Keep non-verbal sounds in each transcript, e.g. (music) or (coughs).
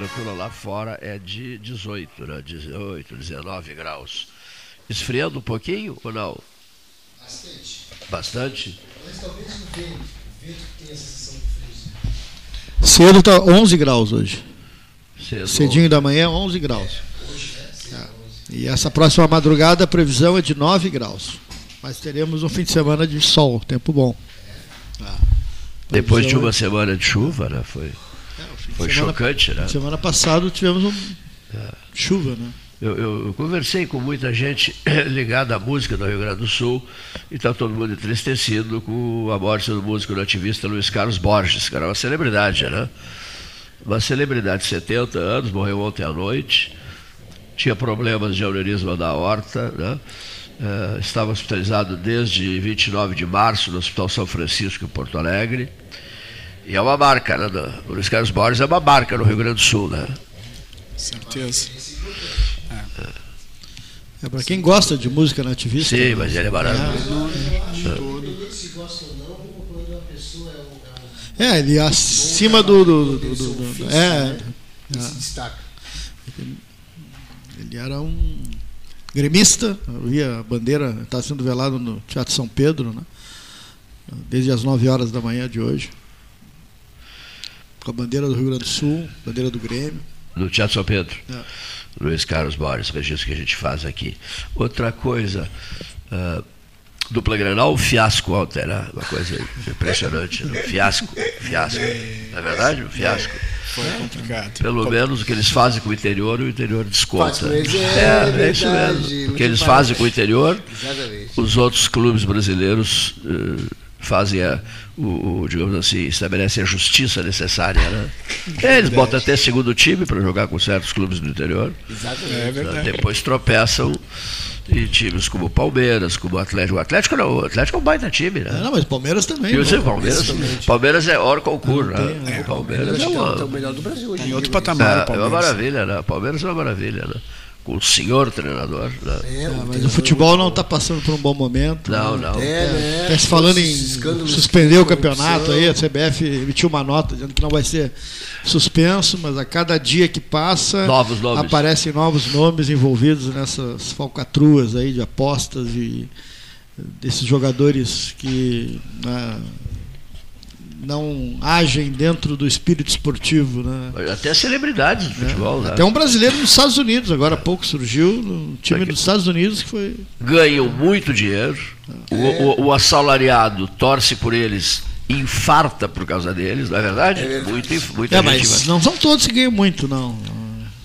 Temperatura lá fora é de 18, né? 18, 19 graus. Esfriando um pouquinho ou não? Bastante. Bastante? Mas talvez o vento, o vento que tem a sensação de frio. Cedo está 11 graus hoje. Cedo. Cedinho da manhã, 11 graus. Hoje, né? É. 11. E essa próxima madrugada a previsão é de 9 graus. Mas teremos um fim de semana de sol, tempo bom. Depois de uma é- semana de chuva, né? Foi, É, foi semana- chocante, né? Semana passada tivemos um É. chuva, né? Eu, eu- eu conversei com muita gente (coughs) ligada à música do Rio Grande do Sul e está todo mundo entristecido com a morte do músico nativista Luiz Carlos Borges, que era uma celebridade, né? Uma celebridade de 70 anos, morreu ontem à noite, tinha problemas de aneurisma da aorta, né? Eh, estava hospitalizado desde 29 de março no Hospital São Francisco, em Porto Alegre. E é uma marca, né? do- O Luiz Carlos Borges é uma marca no Rio Grande do Sul, né? Certeza. É para quem gosta de música nativista. Sim, mas ele é maravilhoso. Independente se gosta ou não, como quando uma pessoa é um, é É, ele é acima do. do, do- do- do- é, né? que se destaca. ele era um gremista. Eu via a bandeira, está sendo velado no Teatro São Pedro, né? Desde as 9 horas da manhã de hoje. Com a bandeira do Rio Grande do Sul, bandeira do Grêmio. No Teatro São Pedro. É. Luiz Carlos Borges, registro que a gente faz aqui. Outra coisa, ah, dupla Grenal, fiasco ontem, né? Uma coisa impressionante. Né? Fiasco, fiasco. Não é verdade? Um fiasco. Foi complicado. Pelo menos o que eles fazem com o interior, o interior desconta. Eles, é é, é isso mesmo. O que eles fazem com o interior, Exatamente. os outros clubes brasileiros eh, fazem a, o, o, digamos assim, estabelecem a justiça necessária, né? (laughs) É, Eles botam até segundo time para jogar com certos clubes do interior. Exatamente. É verdade. Depois tropeçam em times como o Palmeiras, como o Atlético. O Atlético não, o Atlético é um baita time, né? não, mas Palmeiras também. E o né? Palmeiras, Palmeiras é hora concurso, né? né? O Palmeiras Eu é é o- é o uma, melhor do Brasil hoje. Tá em em outro patamar. é, o é uma Palmeiras. maravilha, né? O Palmeiras é uma maravilha, né? O senhor treinador. É, É, mas o futebol não está passando por um bom momento. Não, né? não. É, né? Está se falando em suspender de o campeonato aí, a CBF emitiu uma nota dizendo que não vai ser suspenso, mas a cada dia que passa Novos nomes. aparecem novos nomes envolvidos nessas falcatruas aí de apostas e desses jogadores que né, não agem dentro do espírito esportivo, né? Até celebridades do futebol, né? Até um brasileiro nos Estados Unidos, agora há pouco surgiu, no time dos Estados Unidos que foi Ganham muito dinheiro. O, o- o assalariado torce por eles, infarta por causa deles, não é verdade? É verdade. Muito, muita É, gente mas vai- não são todos que ganham muito, não.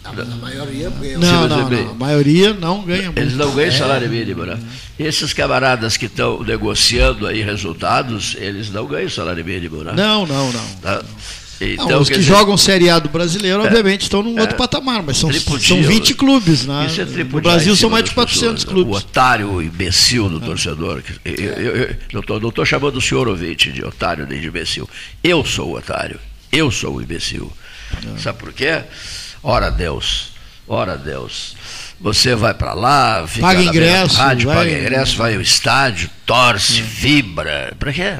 A, maioria ganha. Não, não, é não. A maioria não ganha muito. Eles não ganham salário mínimo, né? Esses camaradas que estão negociando aí resultados, eles não ganham salário mínimo, né? Não, não, não. Tá? Não, Então, os quer que dizer, jogam Série A do brasileiro, obviamente, estão num outro patamar, mas são, são 20 né? clubes, né? Isso é no Brasil são mais de das 400 pessoas, né? clubes. O otário, o imbecil do torcedor. Eu, eu- eu não estou não tô chamando o senhor ouvinte de otário nem de imbecil. Eu sou o otário. Eu sou o imbecil. Sabe por quê? Ora Deus. Ora Deus. Você vai para lá, fica Paga ingresso, rádio, vai- paga ingresso, vai ao estádio, torce, vibra. Para quê?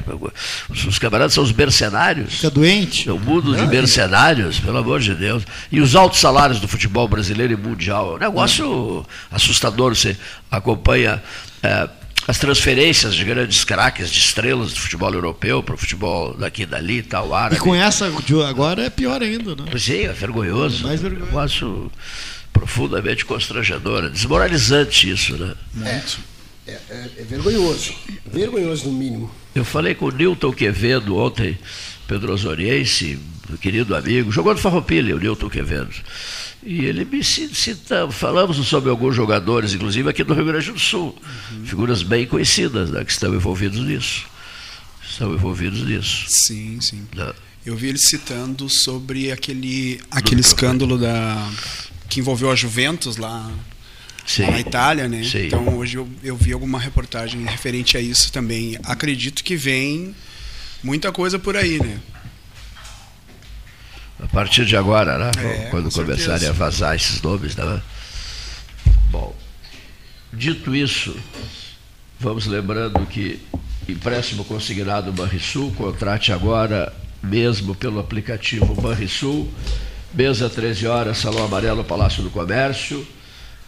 Os, os camaradas são os mercenários. Fica doente. Um mundo de mercenários, pelo amor de Deus. E os altos salários do futebol brasileiro e mundial. É um negócio assustador. Você acompanha é, as transferências de grandes craques, de estrelas do futebol europeu para o futebol daqui e dali, tal, árabe. E com essa de agora é pior ainda, né? Sim, é vergonhoso. Mais vergonhoso. Eu acho profundamente constrangedor, é desmoralizante isso, né? Muito. É, é- é vergonhoso. Vergonhoso, no mínimo. Eu falei com o Newton Quevedo ontem, Pedro Osoriense, querido amigo, jogou no Farroupilha, o Newton Quevedo. E ele me ci- cita, falamos sobre alguns jogadores, inclusive aqui do Rio Grande do Sul, figuras bem conhecidas né, que estão envolvidos nisso. Estão envolvidos nisso. Sim, sim. né? Eu vi ele citando sobre aquele, aquele escândalo da que envolveu a Juventus lá Sim. na Itália, né? Sim. Então hoje eu, eu vi alguma reportagem referente a isso também. Acredito que vem muita coisa por aí, né? A partir de agora, né? É, Quando com começarem certeza. a vazar esses nomes, né? Bom, dito isso, vamos lembrando que empréstimo consignado Banrisul, contrate agora mesmo pelo aplicativo Banrisul, mesa 13 horas, Salão Amarelo, Palácio do Comércio.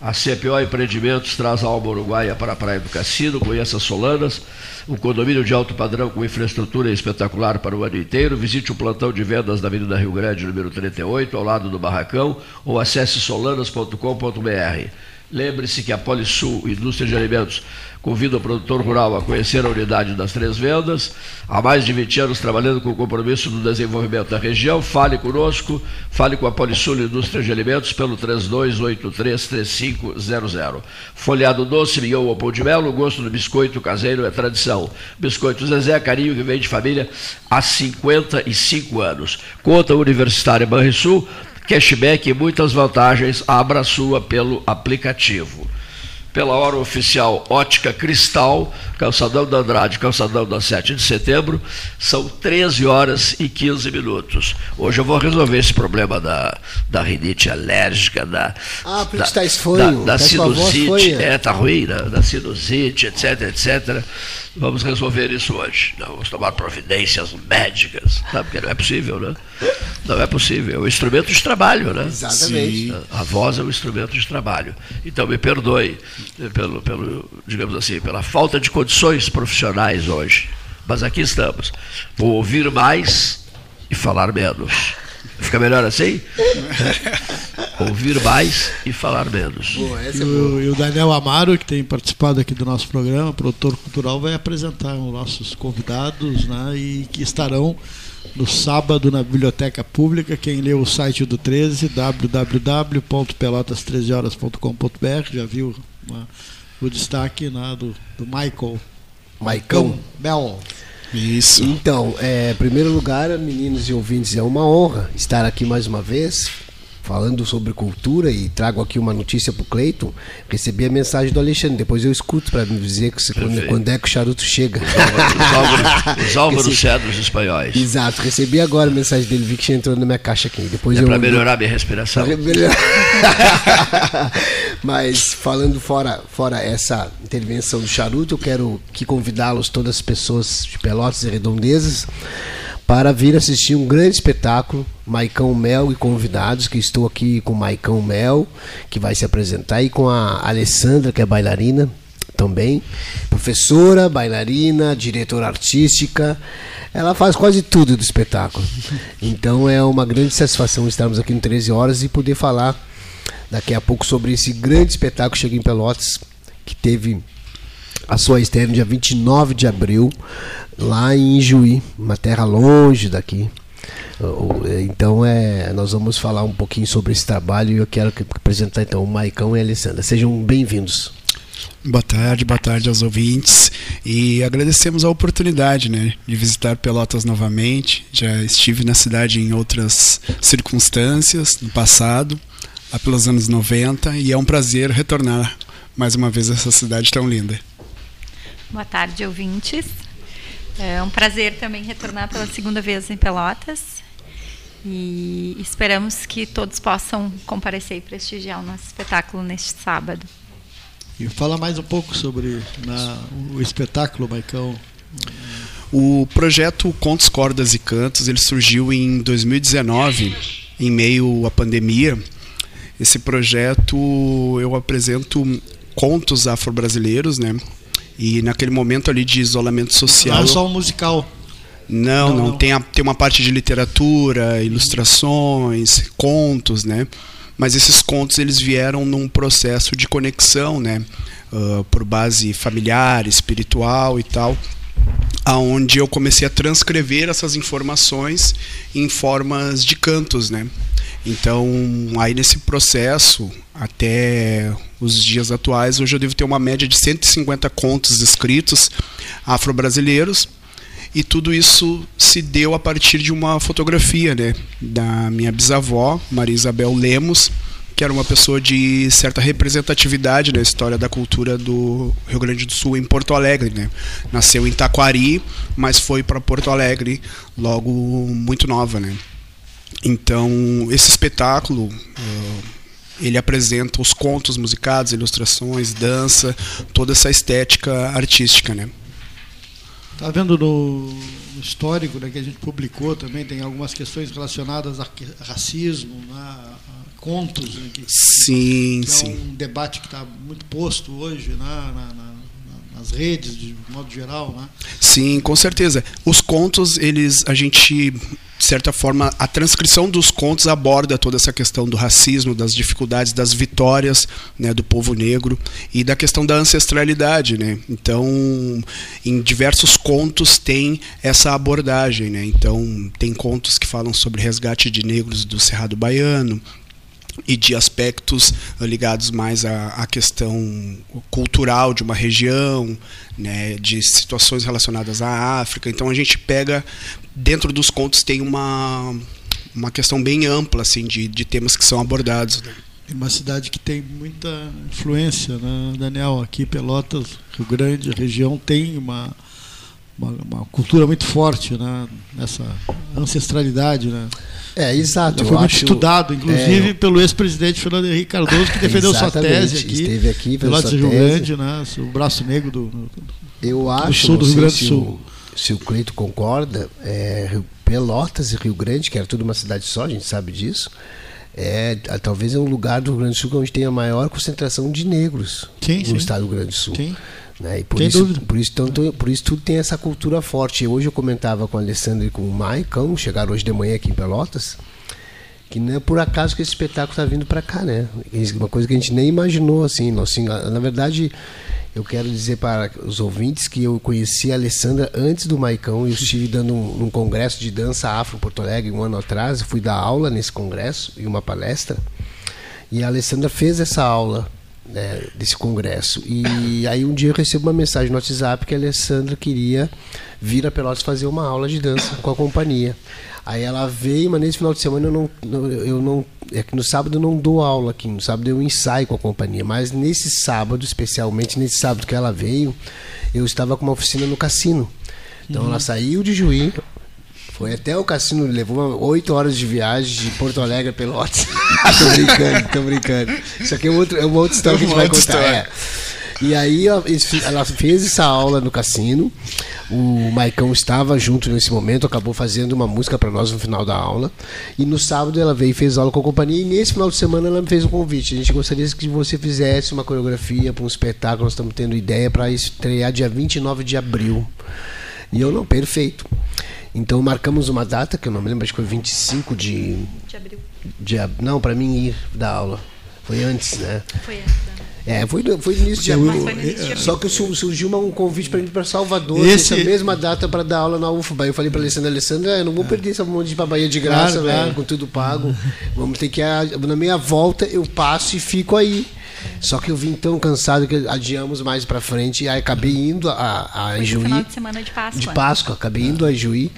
A CPO Empreendimentos traz a Alma Uruguaia para a Praia do Cassino, conheça Solanas, um condomínio de alto padrão com infraestrutura espetacular para o ano inteiro. Visite o plantão de vendas da Avenida Rio Grande, número 38, ao lado do Barracão, ou acesse solanas.com.br. Lembre-se que a Polisul, Indústria de Alimentos, convida o produtor rural a conhecer a unidade das três vendas. Há mais de 20 anos trabalhando com o compromisso do desenvolvimento da região. Fale conosco, fale com a Polisul Indústria de Alimentos pelo 32833500. Folhado doce, mignon ou pão de mel, o gosto do biscoito caseiro é tradição. Biscoito Zezé, carinho que vem de família há 55 anos. Conta Universitária Banrisul, cashback e muitas vantagens. Abra a sua pelo aplicativo. Pela hora oficial Ótica Cristal, Calçadão da Andrade, Calçadão da 7 de setembro, são 13 horas e 15 minutos. Hoje eu vou resolver esse problema da, da rinite alérgica, da, Ah, por da, tá da, da tá sinusite, é, tá ruim, né? da sinusite, etc, etc. Vamos resolver isso hoje. Não, vamos tomar providências médicas, tá? porque não é possível, né? Não é possível. É um instrumento de trabalho, né? Exatamente. A voz é um instrumento de trabalho. Então me perdoe pelo, pelo, digamos assim, pela falta de condições profissionais hoje. Mas aqui estamos. Vou ouvir mais e falar menos. Fica melhor assim? (laughs) ouvir mais e falar menos. Boa, essa E é boa. o, e o Daniel Amaro, que tem participado aqui do nosso programa, produtor cultural, vai apresentar os nossos convidados né, e que estarão no sábado na Biblioteca Pública. Quem leu o site do 13, www.pelotas13horas.com.br, já viu né, o destaque né, do, do Michael Maicão. Bell. Isso. Então, é, primeiro lugar, meninos e ouvintes, é uma honra estar aqui mais uma vez, falando sobre cultura e trago aqui uma notícia pro Cleiton. Recebi a mensagem do Alexandre, depois eu escuto para me dizer que quando, quando é que o charuto chega. Os Álvaros, os Álvaros (laughs) Esse- Cedros espanhóis. Exato, recebi agora a mensagem dele, vi que entrado na minha caixa aqui. Depois É para melhorar minha respiração. Melhorar. (laughs) Mas falando fora, fora essa intervenção do charuto, eu quero que convidá-los, todas as pessoas de Pelotas e Redondezas, para vir assistir um grande espetáculo, Maicão Mel e convidados, que estou aqui com Maicão Mel, que vai se apresentar, e com a Alessandra, que é bailarina também, professora, bailarina, diretora artística, ela faz quase tudo do espetáculo. Então é uma grande satisfação estarmos aqui no 13 horas e poder falar daqui a pouco sobre esse grande espetáculo chega em Pelotas, que teve a sua estreia no dia 29 de abril, lá em Juí, uma terra longe daqui. O- Então é, nós vamos falar um pouquinho sobre esse trabalho e eu quero que- apresentar então o Maicão e a Alessandra. Sejam bem-vindos. Boa tarde, boa tarde aos ouvintes. E agradecemos a oportunidade né, de visitar Pelotas novamente. Já estive na cidade em outras circunstâncias no passado, lá pelos anos 90, e é um prazer retornar mais uma vez a essa cidade tão linda. Boa tarde, ouvintes. É um prazer também retornar pela segunda vez em Pelotas. E esperamos que todos possam comparecer e prestigiar o nosso espetáculo neste sábado. E fala mais um pouco sobre na- o espetáculo, Maicão. O projeto Contos, Cordas e Cantos ele surgiu em 2019, em meio à pandemia. Esse projeto eu apresento contos afro-brasileiros, né? E naquele momento ali de isolamento social. Não é só um musical. Não, Não, não. não. Tem, a- tem uma parte de literatura, ilustrações, contos, né? Mas esses contos eles vieram num processo de conexão, né? Ah, por base familiar, espiritual e tal, aonde eu comecei a transcrever essas informações em formas de cantos, né? Então, aí nesse processo, até os dias atuais, hoje eu devo ter uma média de 150 contos escritos afro-brasileiros, e tudo isso se deu a partir de uma fotografia, né, da minha bisavó, Maria Isabel Lemos, que era uma pessoa de certa representatividade na história da cultura do Rio Grande do Sul em Porto Alegre, né? Nasceu em Taquari, mas foi para Porto Alegre logo muito nova, né? Então, esse espetáculo eh, ele apresenta os contos musicados, ilustrações, dança, toda essa estética artística, né? Tá vendo no, histórico né, que a gente publicou também, tem algumas questões relacionadas a racismo, né, a contos, né, que, Sim, que é sim. um debate que está muito posto hoje né, na- na- na- nas redes, de modo geral. Né? Sim, com certeza. Os contos, eles, a gente, de certa forma, a transcrição dos contos aborda toda essa questão do racismo, das dificuldades, das vitórias, né, do povo negro e da questão da ancestralidade, né. Então, em diversos contos tem essa abordagem, né. Então, tem contos que falam sobre resgate de negros do Cerrado Baiano, e de aspectos ligados mais à, à questão cultural de uma região, né, de situações relacionadas à África. Então a gente pega dentro dos contos tem uma uma questão bem ampla assim de, de temas que são abordados. né. Uma cidade que tem muita influência, né, Daniel? Aqui, Pelotas, Rio Grande, a região tem uma, uma, uma cultura muito forte né, nessa ancestralidade. Né? É, exato. Foi muito acho- estudado, inclusive é, pelo ex-presidente Fernando Henrique Cardoso, que defendeu sua tese aqui. esteve aqui, fez Pelotas sua Rio. Grande, né, o braço negro do. Eu acho, sul não do Rio Grande do Sul. O, se o Cleito concorda, é, Pelotas e Rio Grande, que era tudo uma cidade só, a gente sabe disso, é, talvez é um lugar do Rio Grande do Sul onde tem a maior concentração de negros Sim, no sim. estado do Rio Grande do Sul. Sim. Né? E por, Sem isso, dúvida. por, isso, tanto, por isso tudo tem essa cultura forte. Hoje eu comentava com a Alessandra e com o Maicon, chegaram hoje de manhã aqui em Pelotas, que não é por acaso que esse espetáculo está vindo para cá, né? É Uma coisa que a gente nem imaginou, assim. nós, assim, na verdade, eu quero dizer para os ouvintes que eu conheci a Alessandra antes do Maicão e eu estive dando um, um congresso de dança afro em Porto Alegre um ano atrás. Eu fui dar aula nesse congresso e uma palestra. E a Alessandra fez essa aula né, desse congresso. E aí um dia eu recebo uma mensagem no WhatsApp que a Alessandra queria vir a Pelotas fazer uma aula de dança com a companhia. Aí ela veio, mas nesse final de semana eu não, eu não. É que no sábado eu não dou aula aqui, no sábado eu ensaio com a companhia. Mas nesse sábado, especialmente nesse sábado que ela veio, eu estava com uma oficina no cassino. Então ela saiu de Juí, foi até o cassino, levou oito horas de viagem de Porto Alegre Pelotas. (laughs) tô brincando, tô brincando. Isso aqui é, um outro, é uma outra história que a gente vai contar. é. E aí ela fez essa aula no cassino. O Maicão estava junto nesse momento, acabou fazendo uma música para nós no final da aula. E no sábado ela veio e fez aula com a companhia. E nesse final de semana ela me fez um convite. A gente gostaria que você fizesse uma coreografia para um espetáculo. Nós estamos tendo ideia para estrear dia 29 de abril. E eu não, perfeito. Então marcamos uma data, que eu não me lembro, acho que foi 25 de. De abril. de ab- não, para mim ir da aula. Foi antes, né? Foi essa. É, foi, foi no início de abril. Só que sur- surgiu um convite para ir para Salvador, Esse- nessa mesma data para dar aula na UFBA. Eu falei para Alessandra, Alessandra, eu não vou perder essa monte de Bahia de graça, Claro, claro. com tudo pago. Vamos ter que a- na minha volta eu passo e fico aí. Só que eu vim tão cansado que adiamos mais para frente e aí acabei indo a, a Juí final de semana de Páscoa. de Páscoa, acabei indo a Juí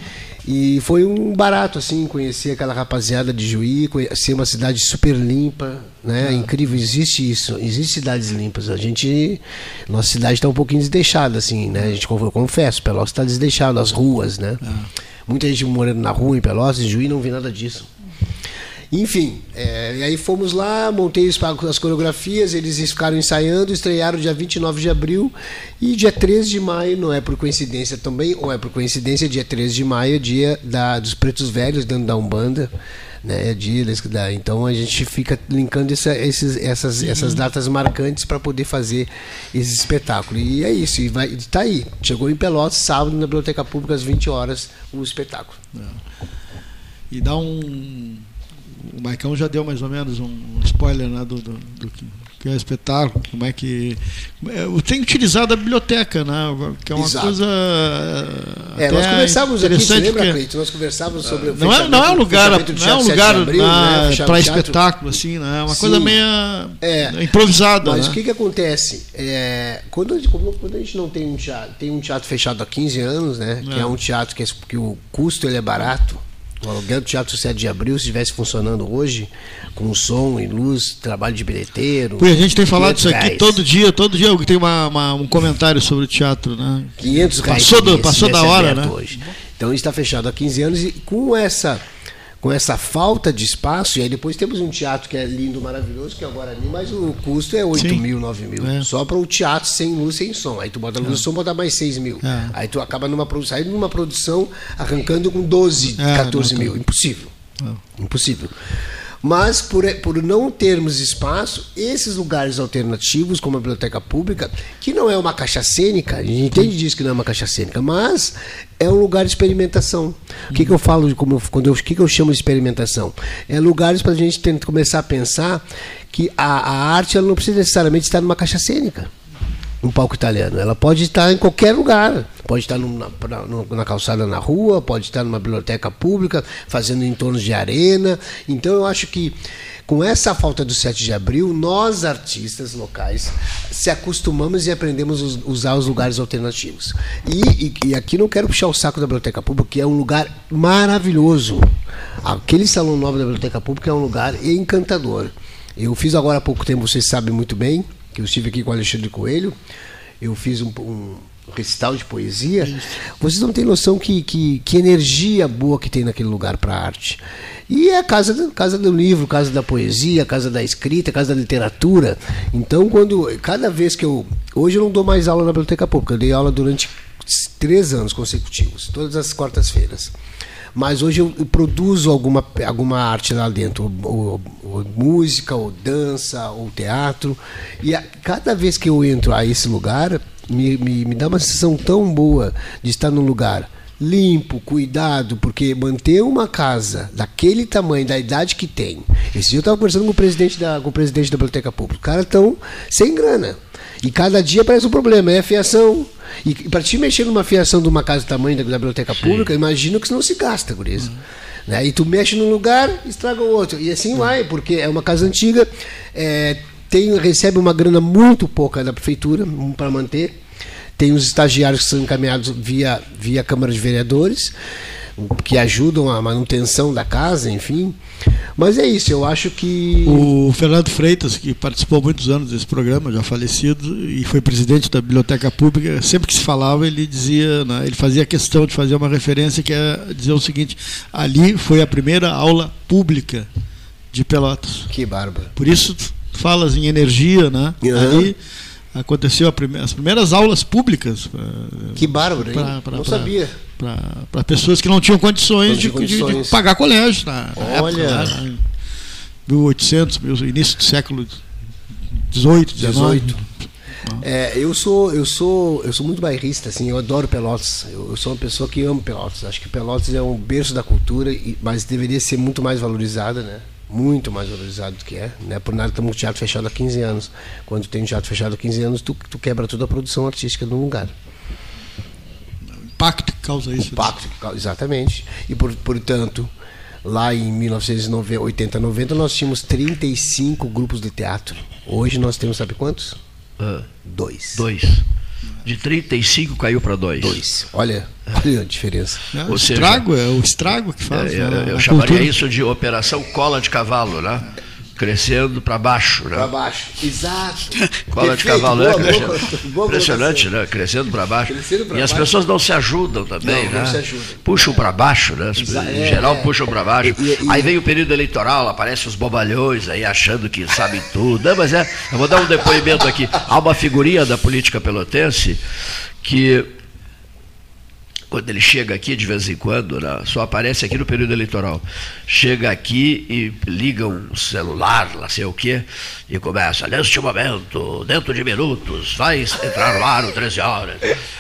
e foi um barato assim conhecer aquela rapaziada de Juí, conhecer uma cidade super limpa, né? Incrível, existe isso, existe cidades limpas. A gente, nossa cidade está um pouquinho desdeixada assim, né? A gente eu confesso, Pelotas está desleixado, as ruas, né? Muita gente morando na rua em Pelotas, em Juí não vi nada disso. Enfim, é, e aí fomos lá, montei as coreografias, eles ficaram ensaiando, estrearam dia 29 de abril e dia 13 de maio, não é por coincidência também, ou é por coincidência, dia 13 de maio é dia da, dos Pretos Velhos dentro da Umbanda, né? Dia, da- então a gente fica linkando essa- esses, essas, essas datas marcantes para poder fazer esse espetáculo. E é isso, e vai, tá aí. Chegou em Pelotas, sábado, na Biblioteca Pública, às 20 horas, o espetáculo. E dá um. O Maicão já deu mais ou menos um spoiler né, do, do, do que, que é o espetáculo, como é que. é, Eu tenho utilizado a biblioteca, né? Que é uma Exato. coisa. É, nós conversávamos aqui, você lembra, porque- Cleito? Nós conversávamos sobre o Não é, não é um lugar, não é um Teatro 7 lugar Abril, né? Para espetáculo, assim, né? É uma Sim. coisa meio É. improvisada. Mas né? o que, que acontece? É, quando, a gente, quando a gente não tem um teatro, tem um teatro fechado há 15 anos, né? Que É. é um teatro que, é- que o custo ele é barato. O aluguel do Teatro 7 de Abril, se estivesse funcionando hoje, com som e luz, trabalho de bilheteiro. Porque a gente tem falado 500 isso aqui reais. todo dia, todo dia tem uma, uma- um comentário sobre o teatro, né? 500 reais. Passou do- passou da hora, né? Hoje. Então está fechado há 15 anos e com essa com essa falta de espaço, e aí depois temos um teatro que é lindo, maravilhoso, que é o Guarani, mas o custo é 8 Sim. mil, 9 mil. É. Só para o teatro sem luz, sem som. Aí tu bota luz e som, bota mais 6 mil. É. Aí tu acaba numa produção, aí numa produção arrancando com 12, É, 14 não, mil. Impossível. Impossível. Mas por, por não termos espaço, esses lugares alternativos, como a biblioteca pública, que não é uma caixa cênica, a gente entende disso que não é uma caixa cênica, mas é um lugar de experimentação. O que, que eu falo como eu- quando eu, o que, que eu chamo de experimentação? É lugares para a gente tentar começar a pensar que a, a arte ela não precisa necessariamente estar numa caixa cênica um palco italiano. Ela pode estar em qualquer lugar. Pode estar num- na, na- no- calçada na rua, pode estar numa biblioteca pública, fazendo entornos de arena. Então eu acho que com essa falta do 7 de abril, nós artistas locais se acostumamos e aprendemos a us- usar os lugares alternativos. E, e- e aqui não quero puxar o saco da biblioteca pública, que é um lugar maravilhoso. Aquele salão novo da biblioteca pública é um lugar encantador. Eu fiz agora há pouco tempo, vocês sabem muito bem, que eu estive aqui com o Alexandre Coelho, eu fiz um, um recital de poesia. Vocês não têm noção que, que, que energia boa que tem naquele lugar para arte. E é a casa, do- casa do livro, casa da poesia, casa da escrita, casa da literatura. Então, quando cada vez que eu. Hoje eu não dou mais aula na biblioteca pública, eu dei aula durante três anos consecutivos, todas as quartas-feiras. Mas hoje eu, produzo alguma, alguma arte lá dentro, ou, ou- ou música, ou dança, ou teatro. E a- cada vez que eu entro a esse lugar, me, me, me dá uma sensação tão boa de estar num lugar limpo, cuidado, porque manter uma casa daquele tamanho, da idade que tem. Esse dia eu estava conversando com o presidente da, com o presidente da biblioteca pública. Os caras estão sem grana. E cada dia parece um problema, é a fiação. E para te mexer numa fiação de uma casa do tamanho da, da biblioteca pública, imagino que isso não se gasta, guriza. Né? E tu mexe num lugar, estraga o outro. E assim vai, porque é uma casa antiga, é, tem, recebe uma grana muito pouca da prefeitura para manter. Tem os estagiários que são encaminhados via, via Câmara de Vereadores, que ajudam a manutenção da casa, enfim. Mas é isso, eu acho que. O Fernando Freitas, que participou há muitos anos desse programa, já falecido, e foi presidente da Biblioteca Pública, sempre que se falava, ele dizia, né, ele fazia questão de fazer uma referência que é dizer o seguinte: ali foi a primeira aula pública de Pelotas. Que bárbaro. Por isso falas em energia, né? Aham. Ali aconteceu prime- as primeiras aulas públicas eh, Que bárbaro, hein? Pra- pra- não pra- sabia. Para pessoas que não tinham condições, de, tinha de- de condições. pagar colégio na, na Olha. época, em 1800, meu- início do século 18, 19. 18. É, eu sou eu sou eu sou muito bairrista assim eu adoro Pelotas eu, eu sou uma pessoa que ama Pelotas acho que Pelotas é um berço da cultura mas deveria ser muito mais valorizada né muito mais valorizado do que é né por nada estamos com o teatro fechado há 15 anos quando tem um teatro fechado há 15 anos tu, tu quebra toda a produção artística um lugar O impacto que causa isso. o pacto que cau- exatamente e por, portanto lá em 1980 90 nós tínhamos 35 grupos de teatro hoje nós temos sabe quantos Ah, dois dois. De 35 caiu para dois. Dois. Olha, olha a diferença. Né? Ou o seja, estrago, é o estrago que É, faz. eu, né? eu chamaria cultura. isso de operação cola de cavalo, né? Crescendo para baixo, né? Para baixo. Exato. (laughs) Cola de Perfeito, cavalo, boa, né? boa, boa Impressionante, né? Crescendo para baixo. Crescendo e as baixo. pessoas não se ajudam também, Não, né? não se ajudam. Puxam para baixo, né? Exa- em é, geral, é. puxam para baixo. E- e- aí vem o período eleitoral, aparecem os bobalhões aí achando que sabem tudo. Não, mas é, eu vou dar um depoimento aqui. Há uma figurinha da política pelotense que quando ele chega aqui de vez em quando, né, só aparece aqui no período eleitoral. Chega aqui e liga um celular, lá sei o quê, e começa, neste momento, dentro de minutos, vai entrar no ar, 13 horas.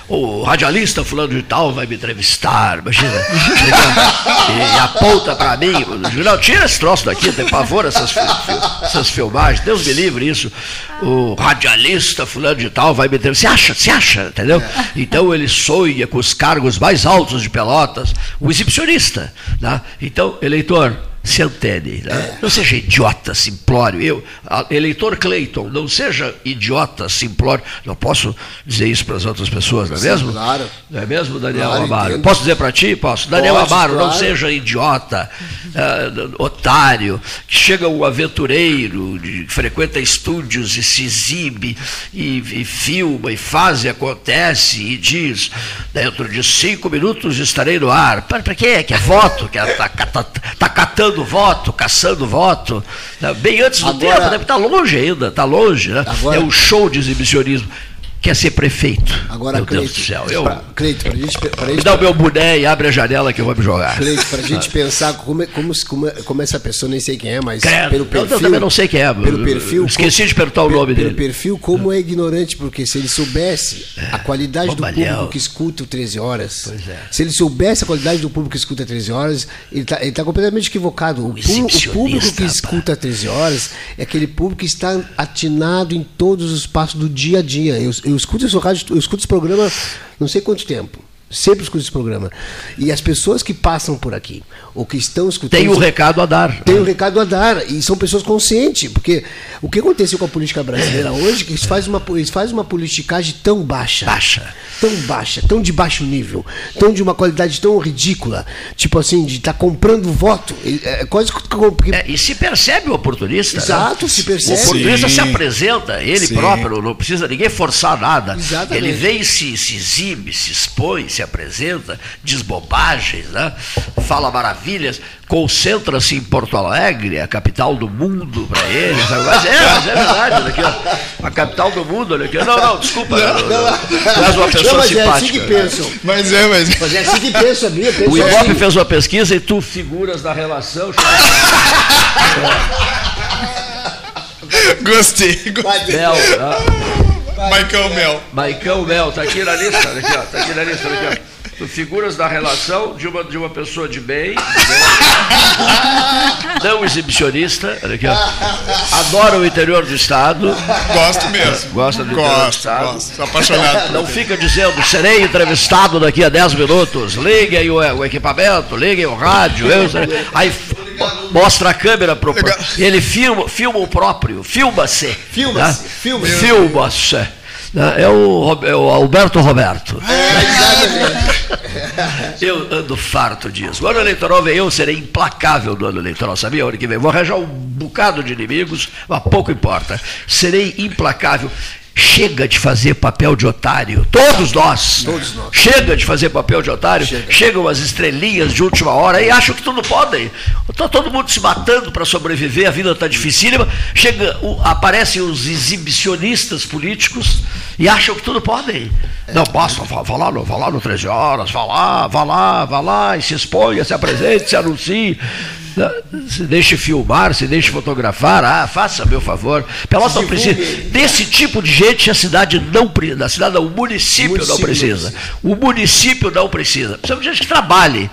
O radialista fulano de tal vai me entrevistar, imagina. E, aponta para mim, não, tira esse troço daqui, tem pavor essas, essas filmagens, Deus me livre isso. O radialista fulano de tal vai me entrevistar. Se acha, se acha, entendeu? Então ele sonha com os cargos mais altos de Pelotas, o exibicionista. Né? Então, eleitor, se antene. Né? Não seja idiota, simplório. Eu, eleitor Cleiton, não seja idiota, simplório. Não posso dizer isso para as outras pessoas, não é mesmo? Claro. Não é mesmo, Daniel claro, Amaro? Entendo. Posso dizer para ti? Posso. Daniel Pode, Amaro, claro. não seja idiota, uh, otário, que chega um aventureiro, de, que frequenta estúdios e se exibe, e, e filma, e faz, e acontece, e diz: dentro de cinco minutos estarei no ar. Para quê? Que é voto? Que está é, tá, tá catando voto, caçando voto, né? bem antes do Agora, tempo, está longe ainda, está longe. Né? Agora, é um show de exibicionismo quer ser prefeito. Agora, meu Cleito, Deus do céu. Eu, pra, Cleito, pra gente, pra gente, me dá o meu boné e abre a janela que eu vou me jogar. Cleito, pra gente pensar como, como, como, como essa pessoa, nem sei quem é, mas Credo, pelo perfil. Eu também não sei quem é. Pelo perfil. Esqueci como, de perguntar o nome pelo dele. Pelo perfil, como é ignorante, porque se ele soubesse a qualidade do público que escuta o 13 horas, é. se ele soubesse a qualidade do público que escuta 13 horas, ele está tá completamente equivocado. O, o público que escuta 13 horas é aquele público que está atinado em todos os passos do dia a dia. Eu, eu escuto esse rádio eu escuto esse programa não sei quanto tempo. Sempre escuto esse programa. E as pessoas que passam por aqui, ou que estão escutando. Tem um recado a dar. Tem um recado a dar. E são pessoas conscientes. Porque o que aconteceu com a política brasileira (laughs) hoje, que eles fazem uma, eles fazem uma politicagem tão baixa. Baixa. Tão baixa, tão de baixo nível, tão de uma qualidade tão ridícula. Tipo assim, de estar tá comprando voto. É, é quase que. É, e se percebe o oportunista. Né? Exato, né? se percebe. O oportunista Sim. se apresenta, ele Sim. próprio, não precisa ninguém forçar nada. Exatamente. Ele vem, se, se exibe, se expõe, se se apresenta, diz bobagens, né? fala maravilhas, concentra-se em Porto Alegre, a capital do mundo para ele. Mas é, mas é verdade, olha aqui, ó, a capital do mundo, olha aqui. Não, não, desculpa, não, não, uma pessoa não, mas simpática. É assim que pensam. Mas é, mas... mas é assim que pensa, sabia? o Ibope assim. fez uma pesquisa e tu figuras da relação. gostei, gostei. Mel, né? Maicão Mel. Maicão Mel, tá aqui na lista, aqui, ó, tá aqui na lista, aqui, ó. Figuras da relação de uma, de uma pessoa de bem, não exibicionista, olha aqui, ó. Adora o interior do Estado. Gosto mesmo. Gosta do interior do Estado. Gosto, sou apaixonado. Não fica dizendo, serei entrevistado daqui a 10 minutos. Liguem o, o equipamento, liguem o rádio. Eu, aí mostra a câmera pro, ele filma, filma o próprio, filma-se. Filma-se, né? filma-se. Filma-se. Né? É o, é o Alberto Roberto. É, eu ando farto disso. O ano eleitoral vem, eu serei implacável no ano eleitoral, sabia? O ano que vem. Vou arranjar um bocado de inimigos, mas pouco importa. Serei implacável. Chega de fazer papel de otário. Todos nós. Todos nós. Chega de fazer papel de otário. Chega. Chegam as estrelinhas de última hora e acham que tudo podem. Está todo mundo se matando para sobreviver, a vida está dificílima. Chega, o, aparecem os exibicionistas políticos e acham que tudo podem. Não, basta, vá, vá, lá, vá lá no 13 horas, vá lá, vá lá, vá lá, e se exponha, se apresente, se anuncie. Se deixe filmar, se deixe fotografar, ah, faça meu favor. Pelotas não precisa. Desse tipo de gente a cidade não precisa. A cidade, o município, o município não precisa. O município não precisa. Precisa de gente que trabalhe.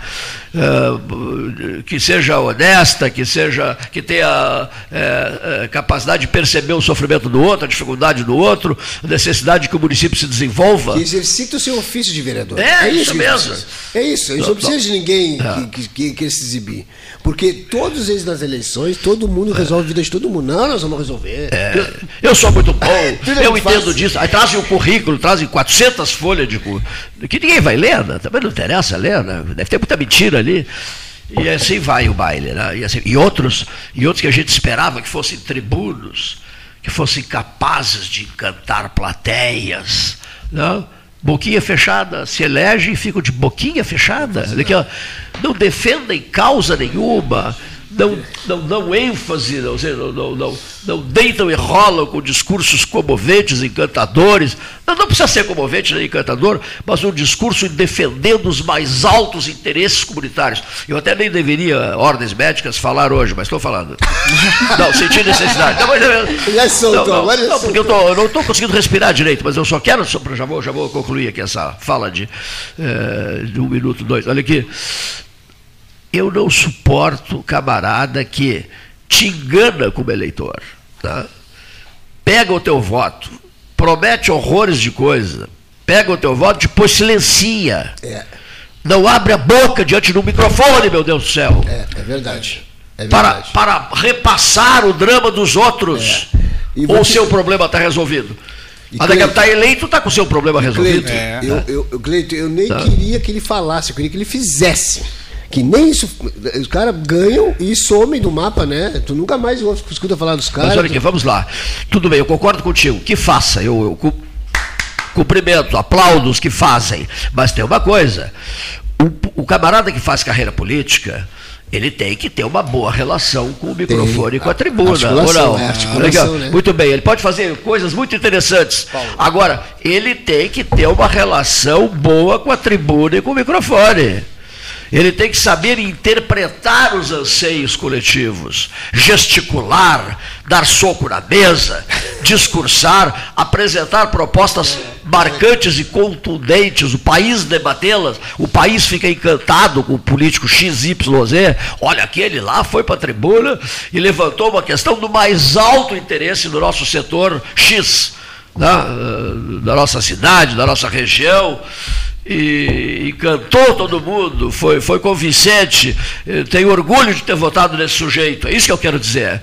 Uh, que seja honesta, que seja que tenha uh, uh, capacidade de perceber o sofrimento do outro, a dificuldade do outro, a necessidade que o município se desenvolva. Que exercita o seu ofício de vereador. É, é isso mesmo. É isso. Eles não, não precisa de ninguém é. que, que, que, se exibir. Porque todos eles nas eleições, todo mundo resolve a vida de todo mundo. Não, nós vamos resolver. É. Eu, eu, sou muito bom, (laughs) eu entendo fácil. disso. Aí trazem o currículo, trazem 400 folhas de currículo, que ninguém vai ler, né? também não interessa ler, né? deve ter muita mentira ali. E assim vai o baile. Né? E, assim, e, outros, e outros que a gente esperava que fossem tribunos, que fossem capazes de encantar plateias. Não? Né? boquinha fechada, se elege e ficam de boquinha fechada. Não defendem causa nenhuma, não, não dão ênfase, não, não, não, não, não deitam e rolam com discursos comoventes, encantadores. Não, não precisa ser comovente nem encantador, mas um discurso defendendo os mais altos interesses comunitários. Eu até nem deveria, ordens médicas, falar hoje, mas estou falando. (laughs) Não, senti necessidade. Não, mas, Já soltou, não, agora já não, porque eu, tô, eu não estou conseguindo respirar direito, mas eu só quero, só, já, vou, já vou concluir aqui essa fala de, eh, de um minuto, dois. Olha aqui. Eu não suporto camarada que te engana como eleitor. Tá? Pega o teu voto, promete horrores de coisa, pega o teu voto, depois silencia. É, Não abre a boca diante do microfone, meu Deus do céu. é, é verdade. É Para, verdade. para repassar o drama dos outros. É. Ou vou o te- seu problema está resolvido. E A daqui a está eleito, está com o seu problema resolvido. Cleiton, É. eu, eu, Cleiton, eu nem Tá. queria que ele falasse, eu queria que ele fizesse. Que nem isso. Os caras ganham e somem do mapa, né? Tu nunca mais escuta falar dos caras. Mas olha aqui, vamos lá. Tudo bem, eu concordo contigo. Que faça, eu, eu cu- cumprimento, aplaudo os que fazem. Mas tem uma coisa: o, o camarada que faz carreira política. Ele tem que ter uma boa relação com o microfone e com a tribuna, ou articulação, não? é, articulação, né? Muito bem, ele pode fazer coisas muito interessantes. Agora, ele tem que ter uma relação boa com a tribuna e com o microfone. Ele tem que saber interpretar os anseios coletivos, gesticular, dar soco na mesa, discursar, apresentar propostas marcantes e contundentes, o país debatê-las, o país fica encantado com o político XYZ. Olha, aquele lá foi para a tribuna e levantou uma questão do mais alto interesse do nosso setor X, né, da nossa cidade, da nossa região e encantou todo mundo, foi, foi convincente. Tenho orgulho de ter votado nesse sujeito. É isso que eu quero dizer.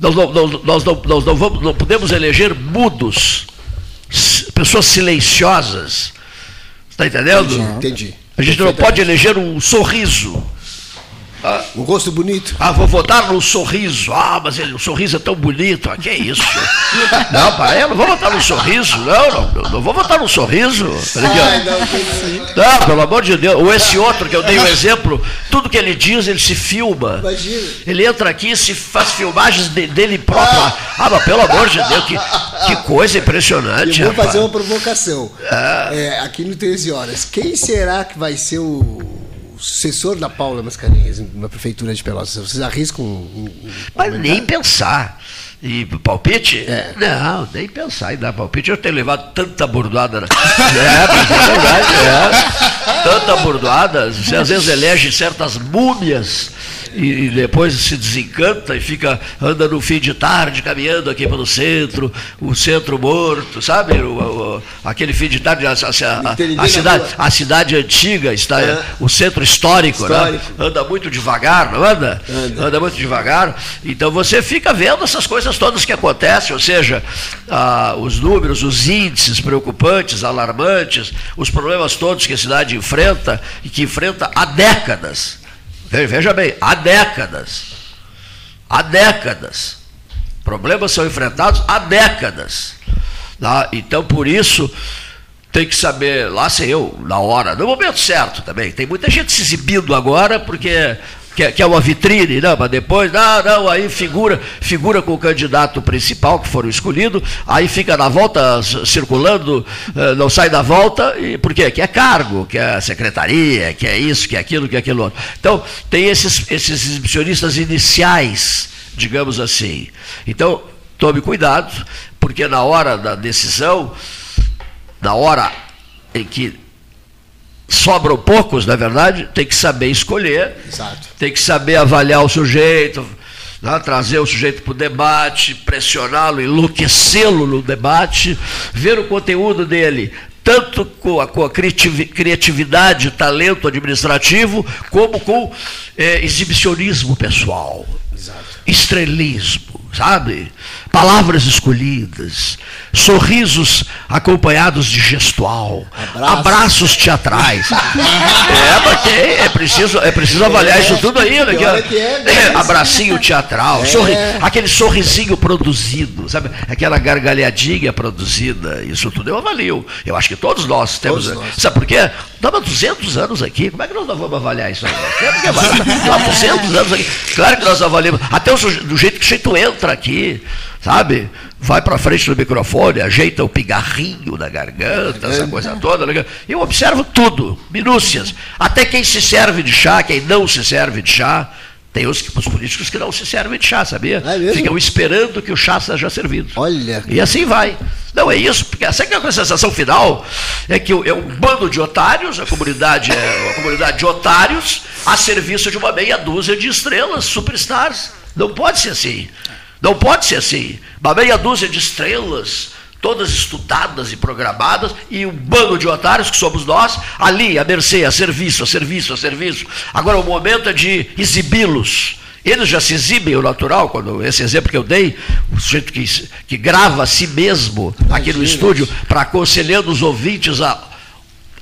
Nós, não, não- nós, não, nós não, vamos, não podemos eleger mudos, pessoas silenciosas. Está entendendo? Entendi. A gente não pode eleger um sorriso. Um rosto bonito. Ah, vou votar no sorriso. Ah, mas ele, o sorriso é tão bonito. Ah, que é isso? (laughs) não, pai, eu não vou votar no sorriso. Não, não, não, não vou votar no sorriso. Ai, não, entendi. Não, pelo amor de Deus. Ou esse outro que eu dei o exemplo, tudo que ele diz, ele se filma. Imagina. Ele entra aqui e se faz filmagens de- dele próprio. Ah, mas pelo amor de Deus, que, que coisa impressionante. Eu vou rapaz. fazer uma provocação. É, aqui no 13 Horas. Quem será que vai ser o sucessor da Paula Mascarenhas na prefeitura de Pelotas? Vocês arriscam um, um- um Mas nem pensar. E palpite? É. Não, nem pensar em dar palpite. Eu tenho levado tanta bordoada. Na... (laughs) É, é verdade, é. Tanta bordoada. Você às vezes elege certas múmias e, e depois se desencanta e fica, anda no fim de tarde, caminhando aqui pelo centro, o centro morto, sabe? O, o- aquele fim de tarde, a, a- a- a cidade, a cidade antiga está, É. o centro histórico, Histórico. Né? anda muito devagar, não anda? Anda. anda muito devagar. Então você fica vendo essas coisas todas que acontecem, ou seja, ah, os números, os índices preocupantes, alarmantes, os problemas todos que a cidade enfrenta e que enfrenta há décadas. Ve- Veja bem, há décadas. Há décadas. Problemas são enfrentados há décadas. Tá? Então, por isso, tem que saber, lá sei eu, na hora, no momento certo também. Tem muita gente se exibindo agora porque quer, quer uma vitrine, não, mas depois, não, não, aí figura, figura com o candidato principal que for o escolhido, aí fica na volta circulando, eh, não sai da volta, e por quê? Que é cargo, que é secretaria, que é isso, que é aquilo, que é aquilo outro. Então, tem esses, esses exibicionistas iniciais, digamos assim. Então, tome cuidado, porque na hora da decisão, na hora em que sobram poucos, na verdade, tem que saber escolher, Exato. tem que saber avaliar o sujeito, né, trazer o sujeito para o debate, pressioná-lo, enlouquecê-lo no debate, ver o conteúdo dele, tanto com a, com a criativi- criatividade, talento administrativo, como com eh, exibicionismo pessoal estrelismo, sabe? Palavras escolhidas, sorrisos acompanhados de gestual, Abraços. abraços teatrais. (laughs) é, tem, é preciso, é preciso avaliar isso tudo aí, né? ó, hora que é, né? é, (laughs) abracinho teatral, É. sorri- aquele sorrisinho produzido, sabe? Aquela gargalhadinha produzida, isso tudo eu avalio. Eu acho que todos nós temos. Todos nós. Sabe por quê? Estamos há 200 anos aqui, como é que nós não vamos avaliar isso aí? Há 200 anos aqui. Claro que nós avaliamos. Até o, do jeito que o jeito entra aqui, sabe? Vai para frente do microfone, ajeita o pigarrinho na garganta, essa coisa toda. Né? Eu observo tudo, minúcias. Até quem se serve de chá, quem não se serve de chá. Tem os, os, políticos que não se servem de chá, sabia? É Ficam esperando que o chá seja servido. Olha. E assim vai. Não, é isso, porque essa é a sensação final, é que é um bando de otários, a comunidade é uma comunidade de otários, a serviço de uma meia dúzia de estrelas, superstars. Não pode ser assim. Não pode ser assim. Uma meia dúzia de estrelas, todas estudadas e programadas, e um bando de otários que somos nós, ali, a mercê, a serviço, a serviço, a serviço. Agora o momento é de exibi-los. Eles já se exibem o natural, quando esse exemplo que eu dei, o sujeito que, que grava a si mesmo aqui no estúdio, para aconselhando os ouvintes a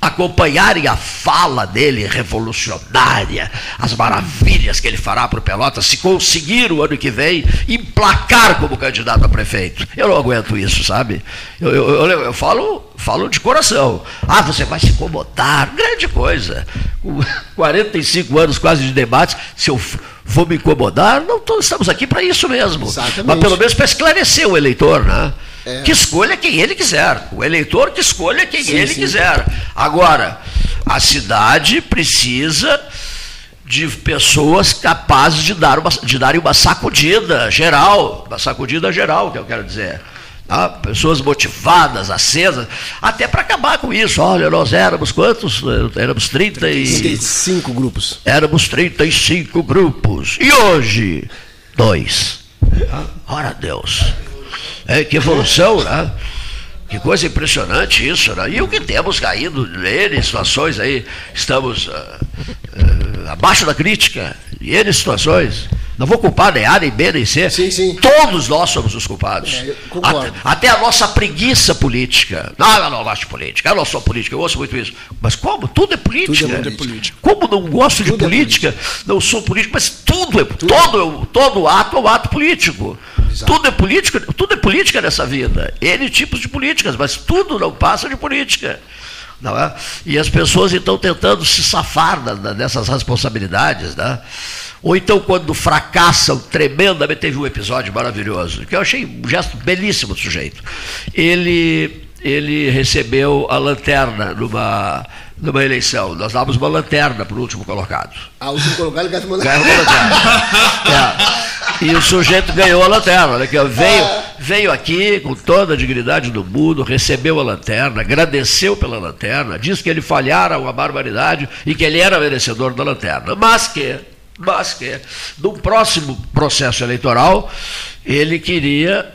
acompanharem a fala dele revolucionária, as maravilhas que ele fará para o Pelotas, se conseguir o ano que vem emplacar como candidato a prefeito. Eu não aguento isso, sabe? Eu, eu, eu, eu falo, falo de coração. Ah, você vai se incomodar, grande coisa. Com (laughs) 45 anos quase de debates, se eu vou me incomodar, não tô, estamos aqui para isso mesmo. Exatamente. Mas pelo menos para esclarecer o eleitor, né? É. Que escolha quem ele quiser. O eleitor que escolha quem Sim, ele sim. quiser. Agora, a cidade precisa de pessoas capazes de, dar uma, de darem uma sacudida geral, uma sacudida geral, que eu quero dizer. Tá? Pessoas motivadas, acesas, até para acabar com isso. Olha, nós éramos quantos? Éramos 30 e. Cinco grupos. Éramos 35 grupos. E hoje, dois. Ah, Ora Deus. É, que evolução, né? Que coisa impressionante isso, né? E o que temos caído nele, situações aí, estamos ah, ah, abaixo da crítica, em situações. Não vou culpar nem A, nem B, nem C. Sim, sim. Todos nós somos os culpados. É, até, até a nossa preguiça política. Não, eu não gosto de política, eu não sou política, eu ouço muito isso. Mas como? Tudo é política. Tudo é política. Como não gosto de Tudo é política, não sou político, mas tudo é todo, todo ato é um ato político. Exato. Tudo é política, tudo é política nessa vida. N tipos de políticas, mas tudo não passa de política. Não é? E as pessoas então tentando se safar da- da- dessas responsabilidades, né? Ou então quando fracassam tremendamente, teve um episódio maravilhoso, que eu achei um gesto belíssimo do sujeito. Ele, ele recebeu a lanterna numa, numa eleição. Nós dávamos uma lanterna para o último colocado. A última colocada, gasta uma Ganhou a lanterna. (laughs) É. E o sujeito ganhou a lanterna. Né? que veio, veio aqui com toda a dignidade do mundo, recebeu a lanterna, agradeceu pela lanterna, disse que ele falhara uma barbaridade e que ele era merecedor da lanterna. Mas que, mas que, no próximo processo eleitoral, ele queria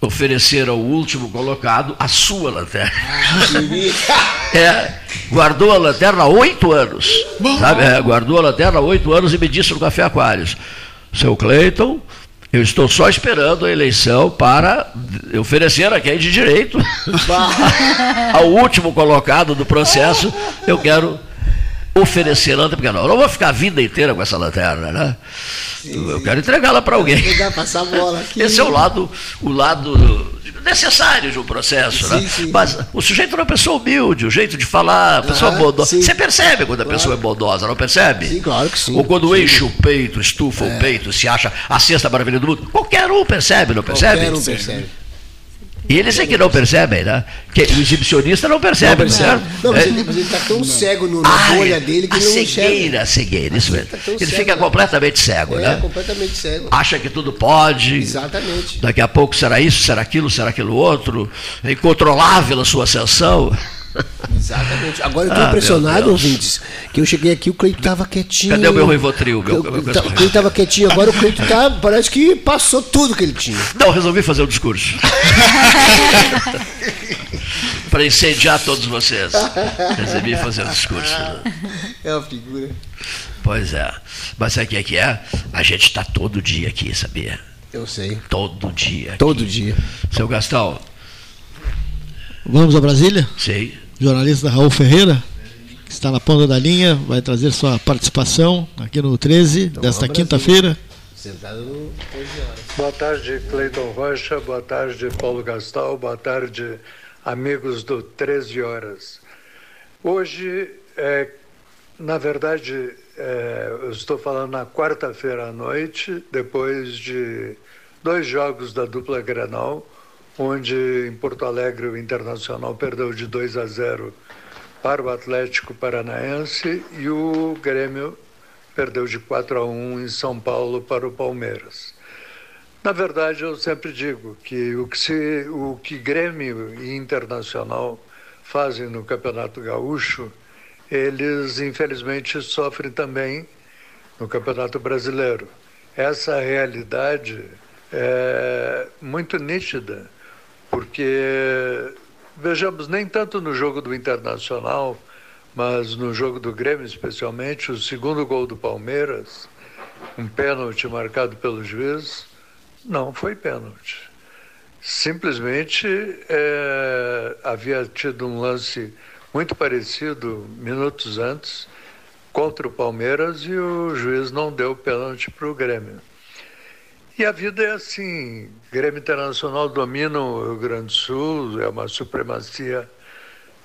oferecer ao último colocado a sua lanterna. É, guardou a lanterna há oito anos. Sabe? É, guardou a lanterna há oito anos e me disse no Café Aquários. Seu Cleiton, eu estou só esperando a eleição para oferecer a quem de direito (laughs) ao último colocado do processo. Eu quero oferecer a porque não, eu não vou ficar a vida inteira com essa lanterna, né? Eu quero entregá-la para alguém. Passar a bola aqui. Esse é o lado, o lado necessário de um processo, Sim, né? sim. Mas o sujeito é uma pessoa humilde, o jeito de falar, a pessoa Aham, bondosa. sim. Você percebe quando a Claro. pessoa é bondosa, não percebe? Sim, claro que sim. Ou quando. É. enche o peito, estufa o peito, se acha a sexta maravilha do mundo. Qualquer um percebe, não percebe? Qualquer um percebe. E eles é que não percebem, né? Que o exibicionista não percebe, certo? Não, mas É. ele, mas ele tá tão cego no, na bolha dele que a ele não enxerga. cegueira, a cegueira, isso mesmo. tá tão Ele cego, fica né? completamente cego, É, né? completamente cego. Acha que tudo pode. Exatamente. Daqui a pouco será isso, será aquilo, será aquilo outro. É incontrolável a sua ascensão. (laughs) Exatamente. Agora eu tô Ah, impressionado, ouvintes, que eu cheguei aqui, o Cleito tava quietinho. Cadê o meu Rivotril? Meu- Eu- meu- meu- o Cleito tava quietinho, agora o Cleito tá, parece que passou tudo que ele tinha. Não, resolvi fazer o discurso. (laughs) Para incendiar todos vocês. Resolvi fazer o discurso. É uma figura. Pois é. Mas sabe o que é que é? A gente está todo dia aqui, sabia? Eu sei. Todo dia. aqui. Todo dia. Seu Gastão, Vamos a Brasília? sei. Jornalista Raul Ferreira, que está na ponta da linha, vai trazer sua participação aqui no 13 desta Brasília. quinta-feira. Sentado no 13 horas. Boa tarde, Cleiton Rocha. Boa tarde, Paulo Gastal. Boa tarde, amigos do 13 Horas. Hoje é, na verdade, é, eu estou falando na quarta-feira à noite, depois de dois jogos da dupla Grenal, onde em Porto Alegre o Internacional perdeu de 2 a 0 para o Atlético Paranaense e o Grêmio perdeu de 4 a 1 em São Paulo para o Palmeiras. Na verdade, eu sempre digo que o que, se, o que Grêmio e Internacional fazem no Campeonato Gaúcho, eles infelizmente sofrem também no Campeonato Brasileiro. Essa realidade é muito nítida, porque, vejamos, nem tanto no jogo do Internacional, mas no jogo do Grêmio especialmente, o segundo gol do Palmeiras, um pênalti marcado pelo juiz, não foi pênalti. Simplesmente é, havia tido um lance muito parecido minutos antes contra o Palmeiras e o juiz não deu pênalti para o Grêmio. E a vida é assim: Grêmio Internacional domina o Rio Grande do Sul, é uma supremacia,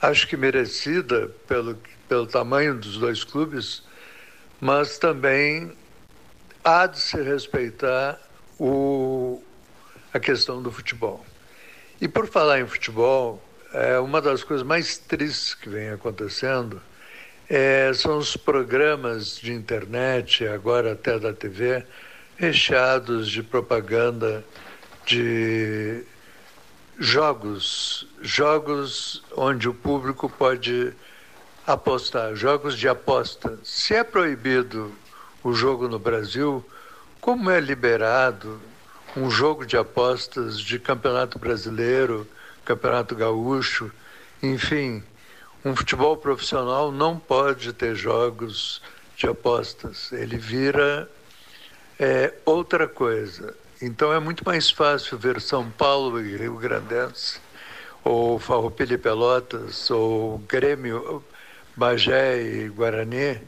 acho que merecida pelo, pelo tamanho dos dois clubes, mas também há de se respeitar o, a questão do futebol. E por falar em futebol, é, uma das coisas mais tristes que vem acontecendo é, são os programas de internet, agora até da TV, recheados de propaganda de jogos, jogos onde o público pode apostar, jogos de aposta. Se é proibido o jogo no Brasil, como é liberado um jogo de apostas de Campeonato Brasileiro, Campeonato Gaúcho, enfim, um futebol profissional não pode ter jogos de apostas. Ele vira é, outra coisa. Então é muito mais fácil ver São Paulo e Rio Grandense, ou Farroupilha e Pelotas, ou Grêmio, Bagé e Guarani,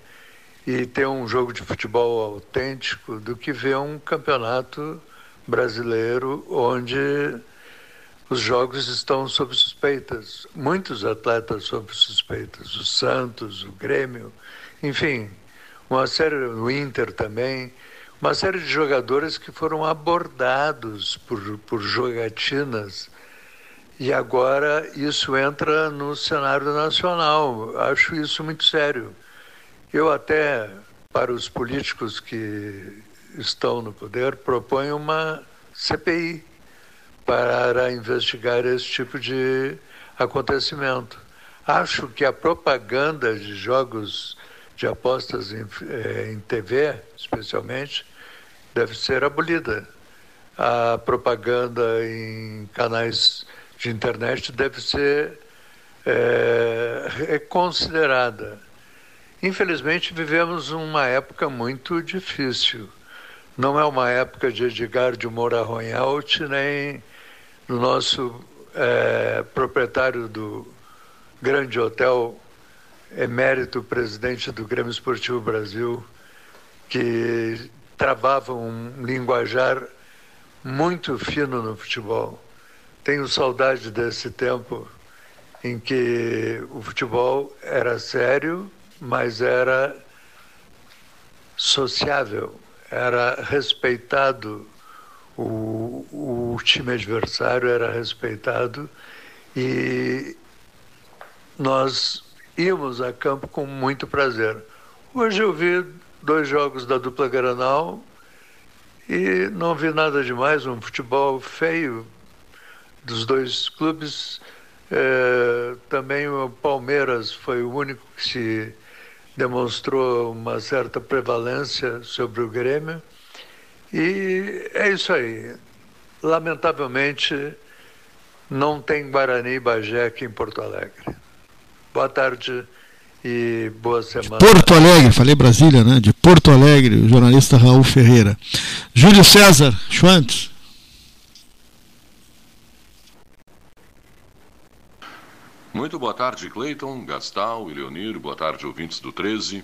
e ter um jogo de futebol autêntico do que ver um campeonato brasileiro onde os jogos estão sob suspeitas. Muitos atletas sob suspeitas. O Santos, o Grêmio, enfim, uma série, o Inter também, uma série de jogadores que foram abordados por, por jogatinas. E agora isso entra no cenário nacional. Acho isso muito sério. Eu até, para os políticos que estão no poder, proponho uma CPI para investigar esse tipo de acontecimento. Acho que a propaganda de jogos de apostas em, eh, em TV, especialmente, deve ser abolida. A propaganda em canais de internet deve ser é, reconsiderada. Infelizmente, vivemos uma época muito difícil. Não é uma época de Edgar de Moura Ronhalt, nem do nosso é, proprietário do grande hotel, emérito presidente do Grêmio Esportivo Brasil, que travava um linguajar muito fino no futebol. Tenho saudade desse tempo em que o futebol era sério mas era sociável, era respeitado, o, o time adversário era respeitado e nós íamos a campo com muito prazer. Hoje eu vi dois jogos da dupla Granal e não vi nada demais, um futebol feio dos dois clubes. É, também o Palmeiras foi o único que se demonstrou uma certa prevalência sobre o Grêmio. E é isso aí. Lamentavelmente, não tem Guarani e Bagé aqui em Porto Alegre. Boa tarde e boa semana. De Porto Alegre, falei Brasília, né? De Porto Alegre, o jornalista Raul Ferreira. Júlio César Schwantz. Muito boa tarde, Cleiton, Gastal e Leonir. Boa tarde, ouvintes do 13.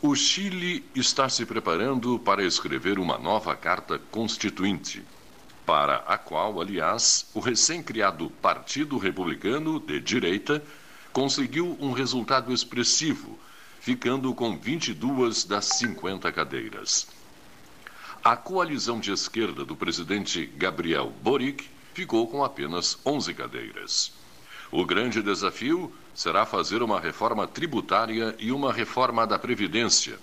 O Chile está se preparando para escrever uma nova carta constituinte, para a qual, aliás, o recém-criado Partido Republicano de Direita conseguiu um resultado expressivo, ficando com 22 das 50 cadeiras. A coalizão de esquerda do presidente Gabriel Boric ficou com apenas 11 cadeiras. O grande desafio será fazer uma reforma tributária e uma reforma da Previdência.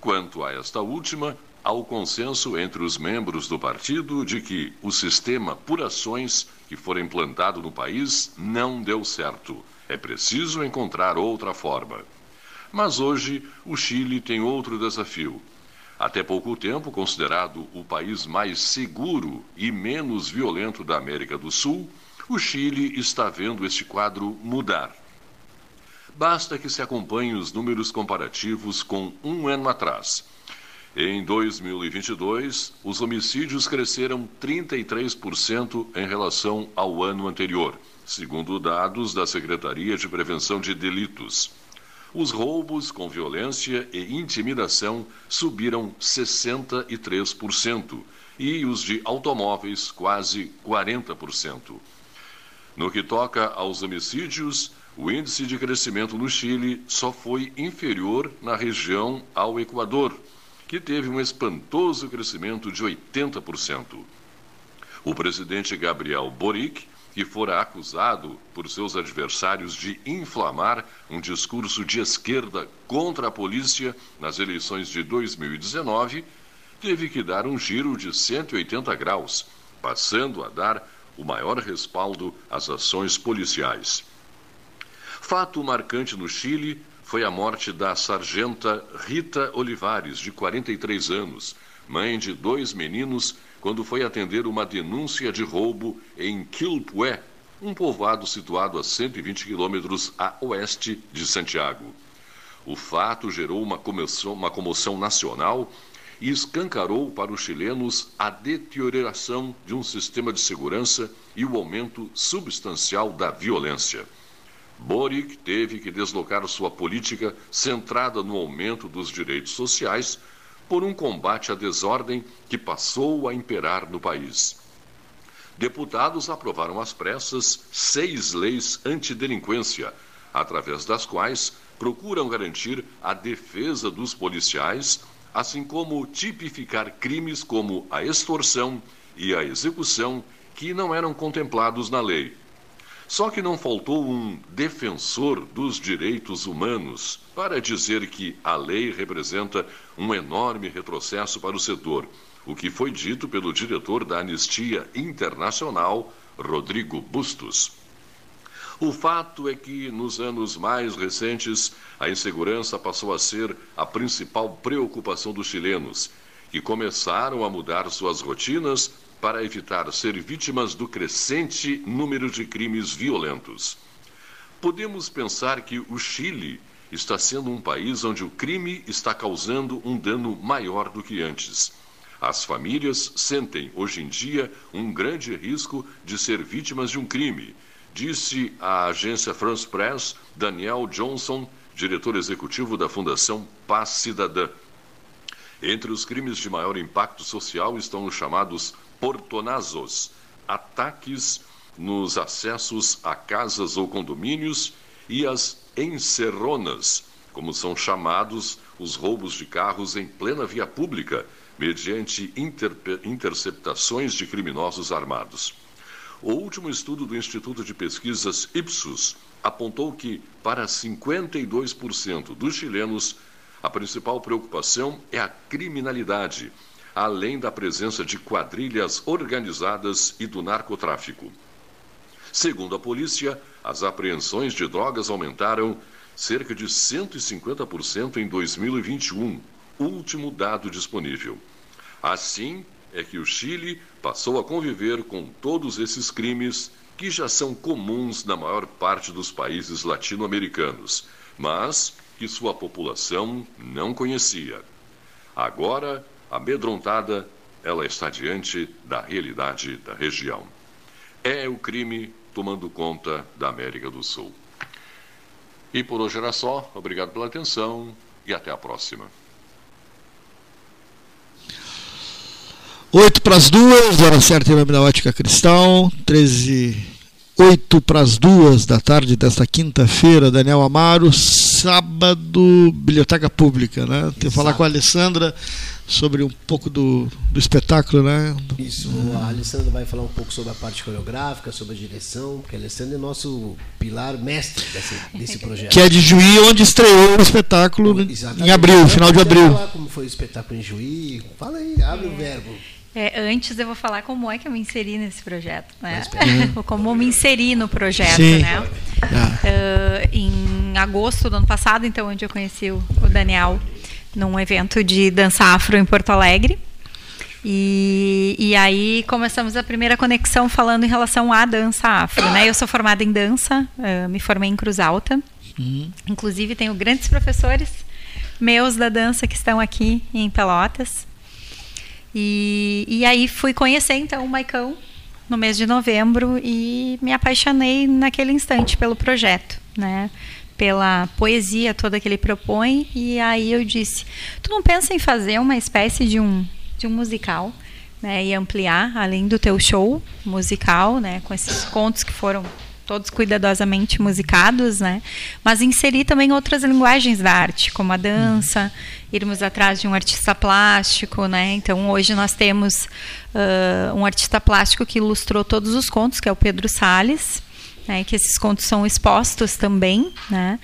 Quanto a esta última, há o consenso entre os membros do partido de que o sistema por ações que for implantado no país não deu certo. É preciso encontrar outra forma. Mas hoje o Chile tem outro desafio até pouco tempo considerado o país mais seguro e menos violento da América do Sul, o Chile está vendo este quadro mudar. Basta que se acompanhe os números comparativos com um ano atrás. Em 2022, os homicídios cresceram 33% em relação ao ano anterior, segundo dados da Secretaria de Prevenção de Delitos. Os roubos com violência e intimidação subiram 63% e os de automóveis quase 40%. No que toca aos homicídios, o índice de crescimento no Chile só foi inferior na região ao Equador, que teve um espantoso crescimento de 80%. O presidente Gabriel Boric que fora acusado por seus adversários de inflamar um discurso de esquerda contra a polícia nas eleições de 2019, teve que dar um giro de 180 graus, passando a dar o maior respaldo às ações policiais. Fato marcante no Chile foi a morte da sargenta Rita Olivares, de 43 anos, mãe de dois meninos quando foi atender uma denúncia de roubo em Quilpué, um povoado situado a 120 quilômetros a oeste de Santiago. O fato gerou uma comoção, uma comoção nacional e escancarou para os chilenos a deterioração de um sistema de segurança e o aumento substancial da violência. Boric teve que deslocar sua política centrada no aumento dos direitos sociais por um combate à desordem que passou a imperar no país. Deputados aprovaram às pressas seis leis antidelinquência, através das quais procuram garantir a defesa dos policiais, assim como tipificar crimes como a extorsão e a execução que não eram contemplados na lei. Só que não faltou um defensor dos direitos humanos para dizer que a lei representa um enorme retrocesso para o setor, o que foi dito pelo diretor da Anistia Internacional, Rodrigo Bustos. O fato é que, nos anos mais recentes, a insegurança passou a ser a principal preocupação dos chilenos, que começaram a mudar suas rotinas para evitar ser vítimas do crescente número de crimes violentos. Podemos pensar que o Chile está sendo um país onde o crime está causando um dano maior do que antes. As famílias sentem, hoje em dia, um grande risco de ser vítimas de um crime, disse a agência France Press Daniel Johnson, diretor executivo da Fundação Paz Cidadã. Entre os crimes de maior impacto social estão os chamados portonazos, ataques nos acessos a casas ou condomínios, e as encerronas, como são chamados os roubos de carros em plena via pública, mediante interceptações de criminosos armados. O último estudo do Instituto de Pesquisas Ipsos apontou que, para 52% dos chilenos, a principal preocupação é a criminalidade além da presença de quadrilhas organizadas e do narcotráfico. Segundo a polícia, as apreensões de drogas aumentaram cerca de 150% em 2021, último dado disponível. Assim é que o Chile passou a conviver com todos esses crimes que já são comuns na maior parte dos países latino-americanos, mas que sua população não conhecia. Agora, Amedrontada, ela está diante da realidade da região. É o crime tomando conta da América do Sul. E por hoje era só. Obrigado pela atenção e até a próxima. Oito para as duas, hora certa em nome da Ótica Cristal, 13 8 para as duas da tarde desta quinta-feira, Daniel Amaro, sábado, Biblioteca Pública, né? Tem que falar com a Alessandra sobre um pouco do, do espetáculo, né? Isso, a Alessandra vai falar um pouco sobre a parte coreográfica, sobre a direção, porque a Alessandra é nosso pilar mestre desse, desse projeto. Que é de Juí, onde estreou o espetáculo Exatamente. em abril, final de abril. falar como foi o espetáculo em Juí? Fala aí, abre o verbo. É, antes eu vou falar como é que eu me inseri nesse projeto, né? Mas (laughs) como eu me inseri no projeto, Sim. né? Ah. Ah, em agosto do ano passado, então, onde eu conheci o, o Daniel num evento de dança afro em Porto Alegre. E, e aí começamos a primeira conexão falando em relação à dança afro, né? Eu sou formada em dança, ah, me formei em Cruz Alta. Inclusive tenho grandes professores meus da dança que estão aqui em Pelotas. E, e aí fui conhecer então o Maicão no mês de novembro e me apaixonei naquele instante pelo projeto, né? Pela poesia toda que ele propõe e aí eu disse: "Tu não pensa em fazer uma espécie de um de um musical, né, e ampliar além do teu show musical, né, com esses contos que foram todos cuidadosamente musicados, né? Mas inserir também outras linguagens da arte, como a dança, irmos atrás de um artista plástico, né? Então hoje nós temos ah, um artista plástico que ilustrou todos os contos, que é o Pedro Sales. Né, que esses contos são expostos também, né?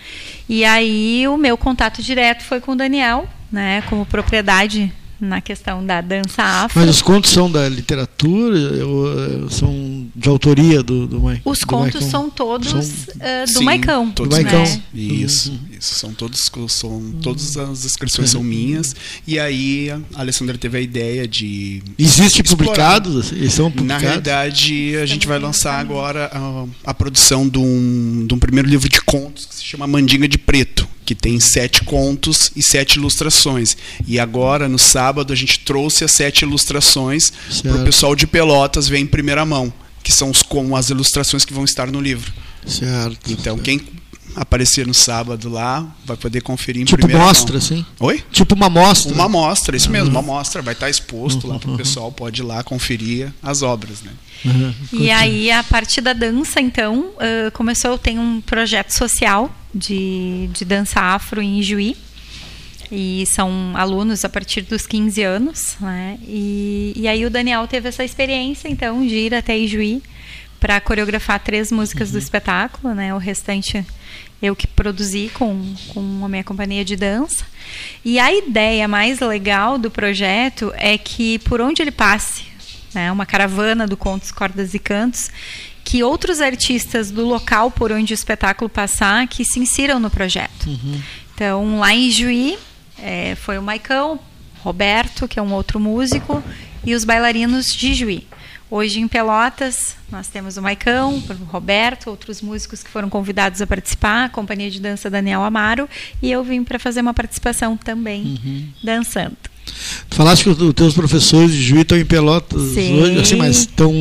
E aí o meu contato direto foi com o Daniel, né? Como propriedade na questão da dança afro. Mas os contos são da literatura ou são de autoria do, do Mai- Os do contos Maicon? são todos São- ah, do Sim, Maicão. Todos Do Maicão. meus. né? Isso, isso. São todos, são, todas as descrições são minhas. E aí a Alessandra teve a ideia de. Existe explorar. publicados? Eles são Na publicados? realidade, a gente vai lançar agora a, a produção de um, de um primeiro livro de contos que se chama Mandinga de Preto, que tem sete contos e sete ilustrações. E agora, no sábado, a gente trouxe as sete ilustrações para Certo. o pessoal de Pelotas ver em primeira mão, que são os, como as ilustrações que vão estar no livro. Certo. Então, quem aparecer no sábado lá vai poder conferir em Tipo primeira mostra, mão. assim? Oi? Tipo uma mostra. Uma amostra, isso mesmo, uma amostra. Vai estar exposto lá para o pessoal, pode ir lá conferir as obras, né? Uhum. E aí, a partir da dança, então, ãh, começou, tenho um projeto social de, de dança afro em Juí. E são alunos a partir dos 15 anos, né? E, e aí o Daniel teve essa experiência, então, de ir até Ijuí para coreografar três músicas do espetáculo, né? O restante eu que produzi com, com a minha companhia de dança. E a ideia mais legal do projeto é que por onde ele passe, né, uma caravana do Contos, Cordas e Cantos, que outros artistas do local por onde o espetáculo passar, que se insiram no projeto. Então, lá em Juí, eh, foi o Maicão, Roberto, que é um outro músico, e os bailarinos de Juí. Hoje em Pelotas, nós temos o Maicão, o Roberto, outros músicos que foram convidados a participar, a companhia de dança Daniel Amaro, e eu vim para fazer uma participação também, dançando. Tu falaste que os teus professores de Juiz estão em Pelotas Sim. hoje, assim, mas estão.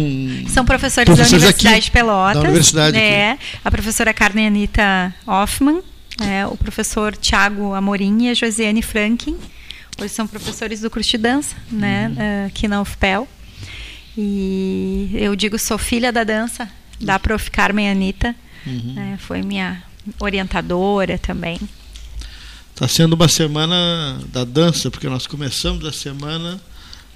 São professores, Professores da aqui, Universidade de Pelotas. da universidade né? A professora Carmen Anita Hoffman, né? o professor Tiago Amorim e a Josiane Franklin. Hoje são professores do curso de dança, né? Uhum. eh, aqui na UFPEL. E eu digo, sou filha da dança, da prof. Carmen Anita. Uhum. né? Foi minha orientadora também. Está sendo uma semana da dança, porque nós começamos a semana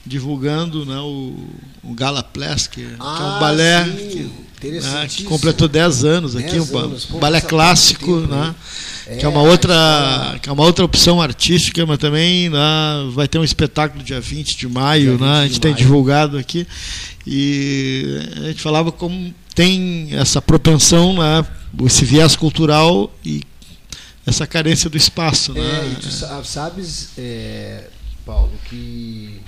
divulgando né, o, o Gala que, que é um Ah, balé que, né, que completou 10 anos aqui, 10 um anos. Pô, balé clássico, tempo, né? né? que é uma É, outra que é uma outra opção artística, mas também né, vai ter um espetáculo dia 20 de maio, Dia né? 20 A gente tem maio. divulgado aqui e a gente falava como tem essa propensão, né, esse viés cultural e essa carência do espaço, né? É, e tu sa- sabes, é, Paulo, que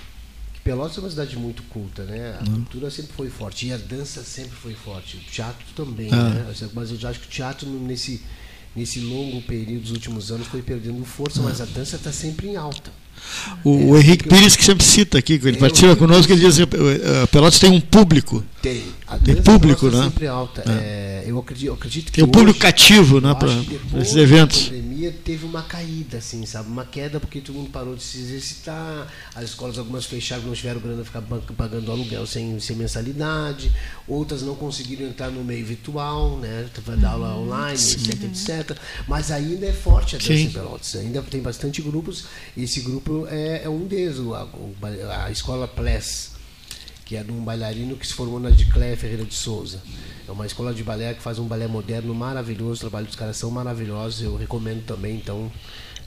Pelotas é uma cidade muito culta, né? A Uhum. cultura sempre foi forte e a dança sempre foi forte. O teatro também, Ah. né? Mas eu já acho que o teatro nesse nesse longo período dos últimos anos foi perdendo força, mas a dança está sempre em alta. O, o Henrique Pires que sempre cita aqui, que ele É, participa conosco, ele diz que eh, Pelotas tem um público, Tem. A Tem público, né? é sempre alta. É, eu, acredito, eu acredito que tem um público hoje- cativo né, Eu para esses eventos. pandemia, pandemia teve uma caída, assim, sabe? Uma queda porque todo mundo parou de se exercitar, as escolas algumas fecharam, não tiveram grana ficar pagando aluguel sem, sem mensalidade, outras não conseguiram entrar no meio virtual, né? Dar aula online, etc, etc. Mas ainda é forte a dança Sim. Pelotas, ainda tem bastante grupos, e esse grupo é, é um deles, a, a escola Ples que é de um bailarino que se formou na de Cléia Ferreira de Souza. É uma escola de balé que faz um balé moderno maravilhoso, o trabalho dos caras são maravilhosos, eu recomendo também, então,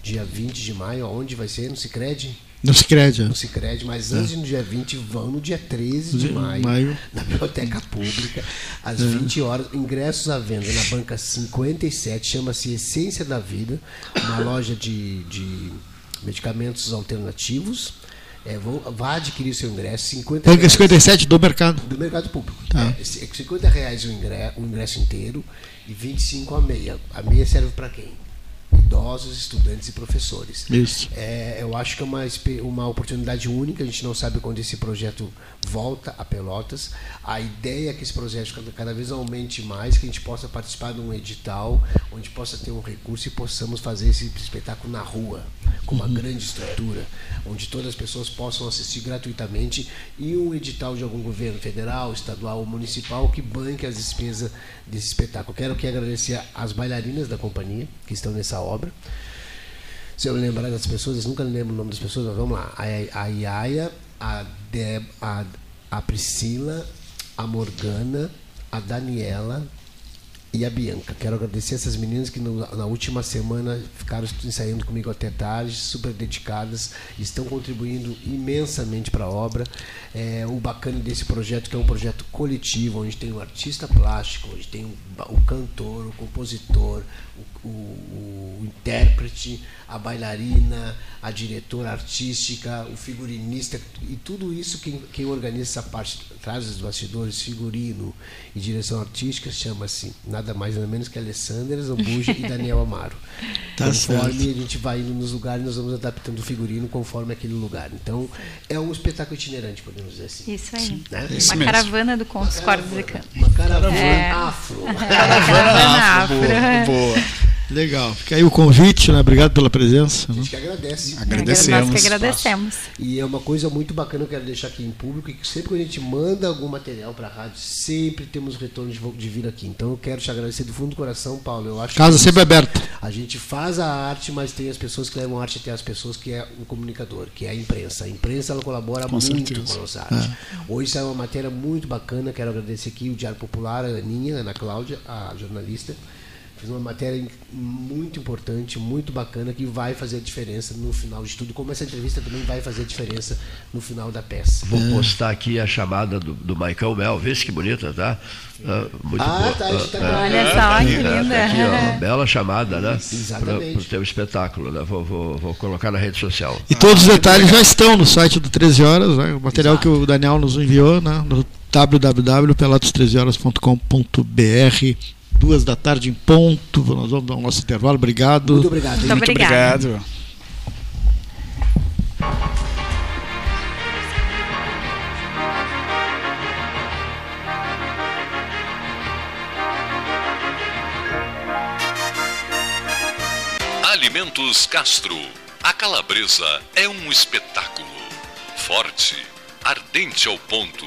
dia 20 de maio, onde vai ser? No Cicred? Não se crede. No Cicred, mas antes do dia 20, vão no dia 13 de De maio, maio. (laughs) na Biblioteca Pública, às 20 horas, ingressos à venda na banca 57, chama-se Essência da Vida, uma loja de, de medicamentos alternativos. É, vão, vá adquirir seu ingresso, 50 Banca reais. 57 do mercado. Do mercado público. Tá. É, c- 50 reais o ingresso, o ingresso inteiro e 25 a meia. A meia serve para quem? Idosos, estudantes e professores. Isso. É, eu acho que é uma, uma oportunidade única. A gente não sabe quando esse projeto volta a Pelotas. A ideia é que esse projeto cada, cada vez aumente mais, que a gente possa participar de um edital, onde possa ter um recurso e possamos fazer esse espetáculo na rua, com uma grande estrutura, onde todas as pessoas possam assistir gratuitamente e um edital de algum governo federal, estadual ou municipal que banque as despesas desse espetáculo. Quero aqui agradecer às bailarinas da companhia que estão nessa obra. Se eu lembrar das pessoas, eu nunca lembro o nome das pessoas, mas vamos lá. A, a a, Deb, a, a Priscila, a Morgana, a Daniela e a Bianca. Quero agradecer essas meninas que no- na última semana ficaram ensaiando comigo até tarde, super dedicadas, estão contribuindo imensamente para a obra. É, o bacana desse projeto que é um projeto coletivo, onde tem o artista plástico, onde tem o, ba- o cantor, o compositor, o, intérprete, a bailarina, a diretora artística, o figurinista e tudo isso quem, quem organiza essa parte traz dos bastidores, figurino e direção artística chama-se nada mais nada menos que Alessandra Zambuja e Daniel Amaro. (laughs) Tá conforme certo. a gente vai indo nos lugares, nós vamos adaptando o figurino conforme aquele lugar. Então, é um espetáculo itinerante, podemos dizer assim. Isso aí. Né? Isso Uma mesmo. caravana do Contos Cordas e Cantos. Uma caravana É. afro. Caravana afro. Boa, boa. Legal. Fica aí o convite, né? Obrigado pela presença. A né? gente que agradece. Agradecemos. Nós que agradecemos. E é uma coisa muito bacana, eu quero deixar aqui em público, que sempre que a gente manda algum material para a rádio, sempre temos retorno de, vir aqui. Então eu quero te agradecer do fundo do coração, Paulo. Eu acho Casa que sempre aberta. a gente faz a arte, mas tem as pessoas que levam a arte até as pessoas que é o comunicador, que é a imprensa. A imprensa ela colabora Com muito certeza. com a nossa arte. Hoje saiu uma matéria muito bacana, quero agradecer aqui o Diário Popular, a Aninha, a Ana Cláudia, a jornalista. Fez uma matéria muito importante, muito bacana, que vai fazer a diferença no final de tudo, como essa entrevista também vai fazer a diferença no final da peça. Vou postar aqui a chamada do, do Maicão Mel, vê se que bonita, tá? Ah, muito Ah, boa. tá, a gente tá Ah, Olha só, que tá linda. aqui, ó, bela chamada, né? Exatamente. Para o teu espetáculo, né? Vou, vou, vou colocar na rede social. E todos os detalhes já estão no site do 13 Horas, né? o material que o Daniel nos enviou, né? no www.pelotas13horas.com.br. Duas da tarde em ponto. Nós vamos dar o nosso intervalo. Obrigado. Muito obrigado. Muito? Muito Obrigada. obrigado. Alimentos Castro. A calabresa é um espetáculo. Forte, ardente ao ponto.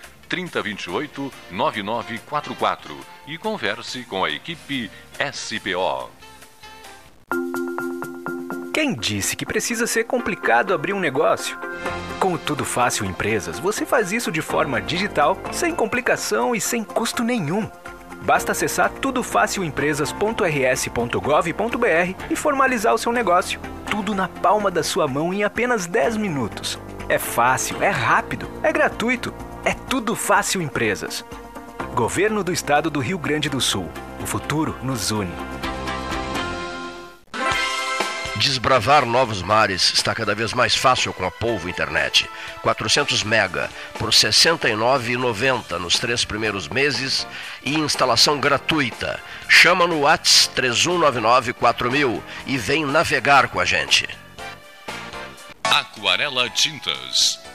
3028 9944 e converse com a equipe SPO. Quem disse que precisa ser complicado abrir um negócio? Com o Tudo Fácil Empresas, você faz isso de forma digital, sem complicação e sem custo nenhum. Basta acessar tudofacioempresas.rs.gov.br e formalizar o seu negócio. Tudo na palma da sua mão em apenas 10 minutos. É fácil, é rápido, é gratuito. É Tudo Fácil Empresas. Governo do Estado do Rio Grande do Sul. O futuro nos une. Desbravar novos mares está cada vez mais fácil com a Polvo Internet. 400 mega por R$ 69,90 nos três primeiros meses e instalação gratuita. Chama no Whats 31994000 e vem navegar com a gente. Aquarela Tintas,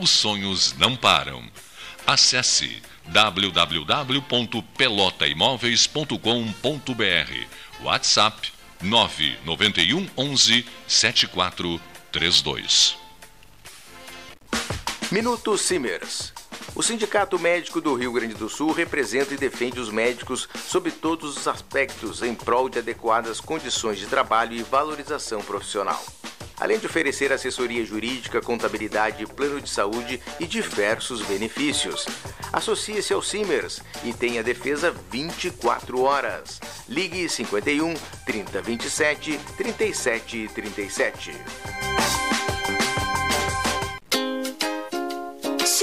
os sonhos não param. Acesse www.pelotaimoveis.com.br WhatsApp 991 11 7432 Minuto Simers. O Sindicato Médico do Rio Grande do Sul representa e defende os médicos sob todos os aspectos em prol de adequadas condições de trabalho e valorização profissional. Além de oferecer assessoria jurídica, contabilidade, plano de saúde e diversos benefícios. Associe-se ao Simers e tenha defesa 24 horas. Ligue 51 3027 3737.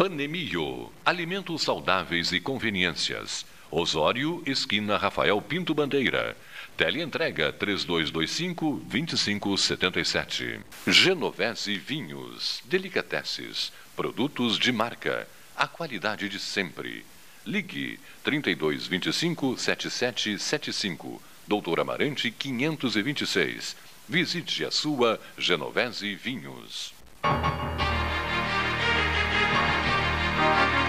Panemio, alimentos saudáveis e conveniências. Osório, esquina Rafael Pinto Bandeira. Teleentrega 3225-2577. Genovese Vinhos, Delicateces, produtos de marca, a qualidade de sempre. Ligue 3225-7775, Doutor Amarante 526. Visite a sua Genovese Vinhos. Oficial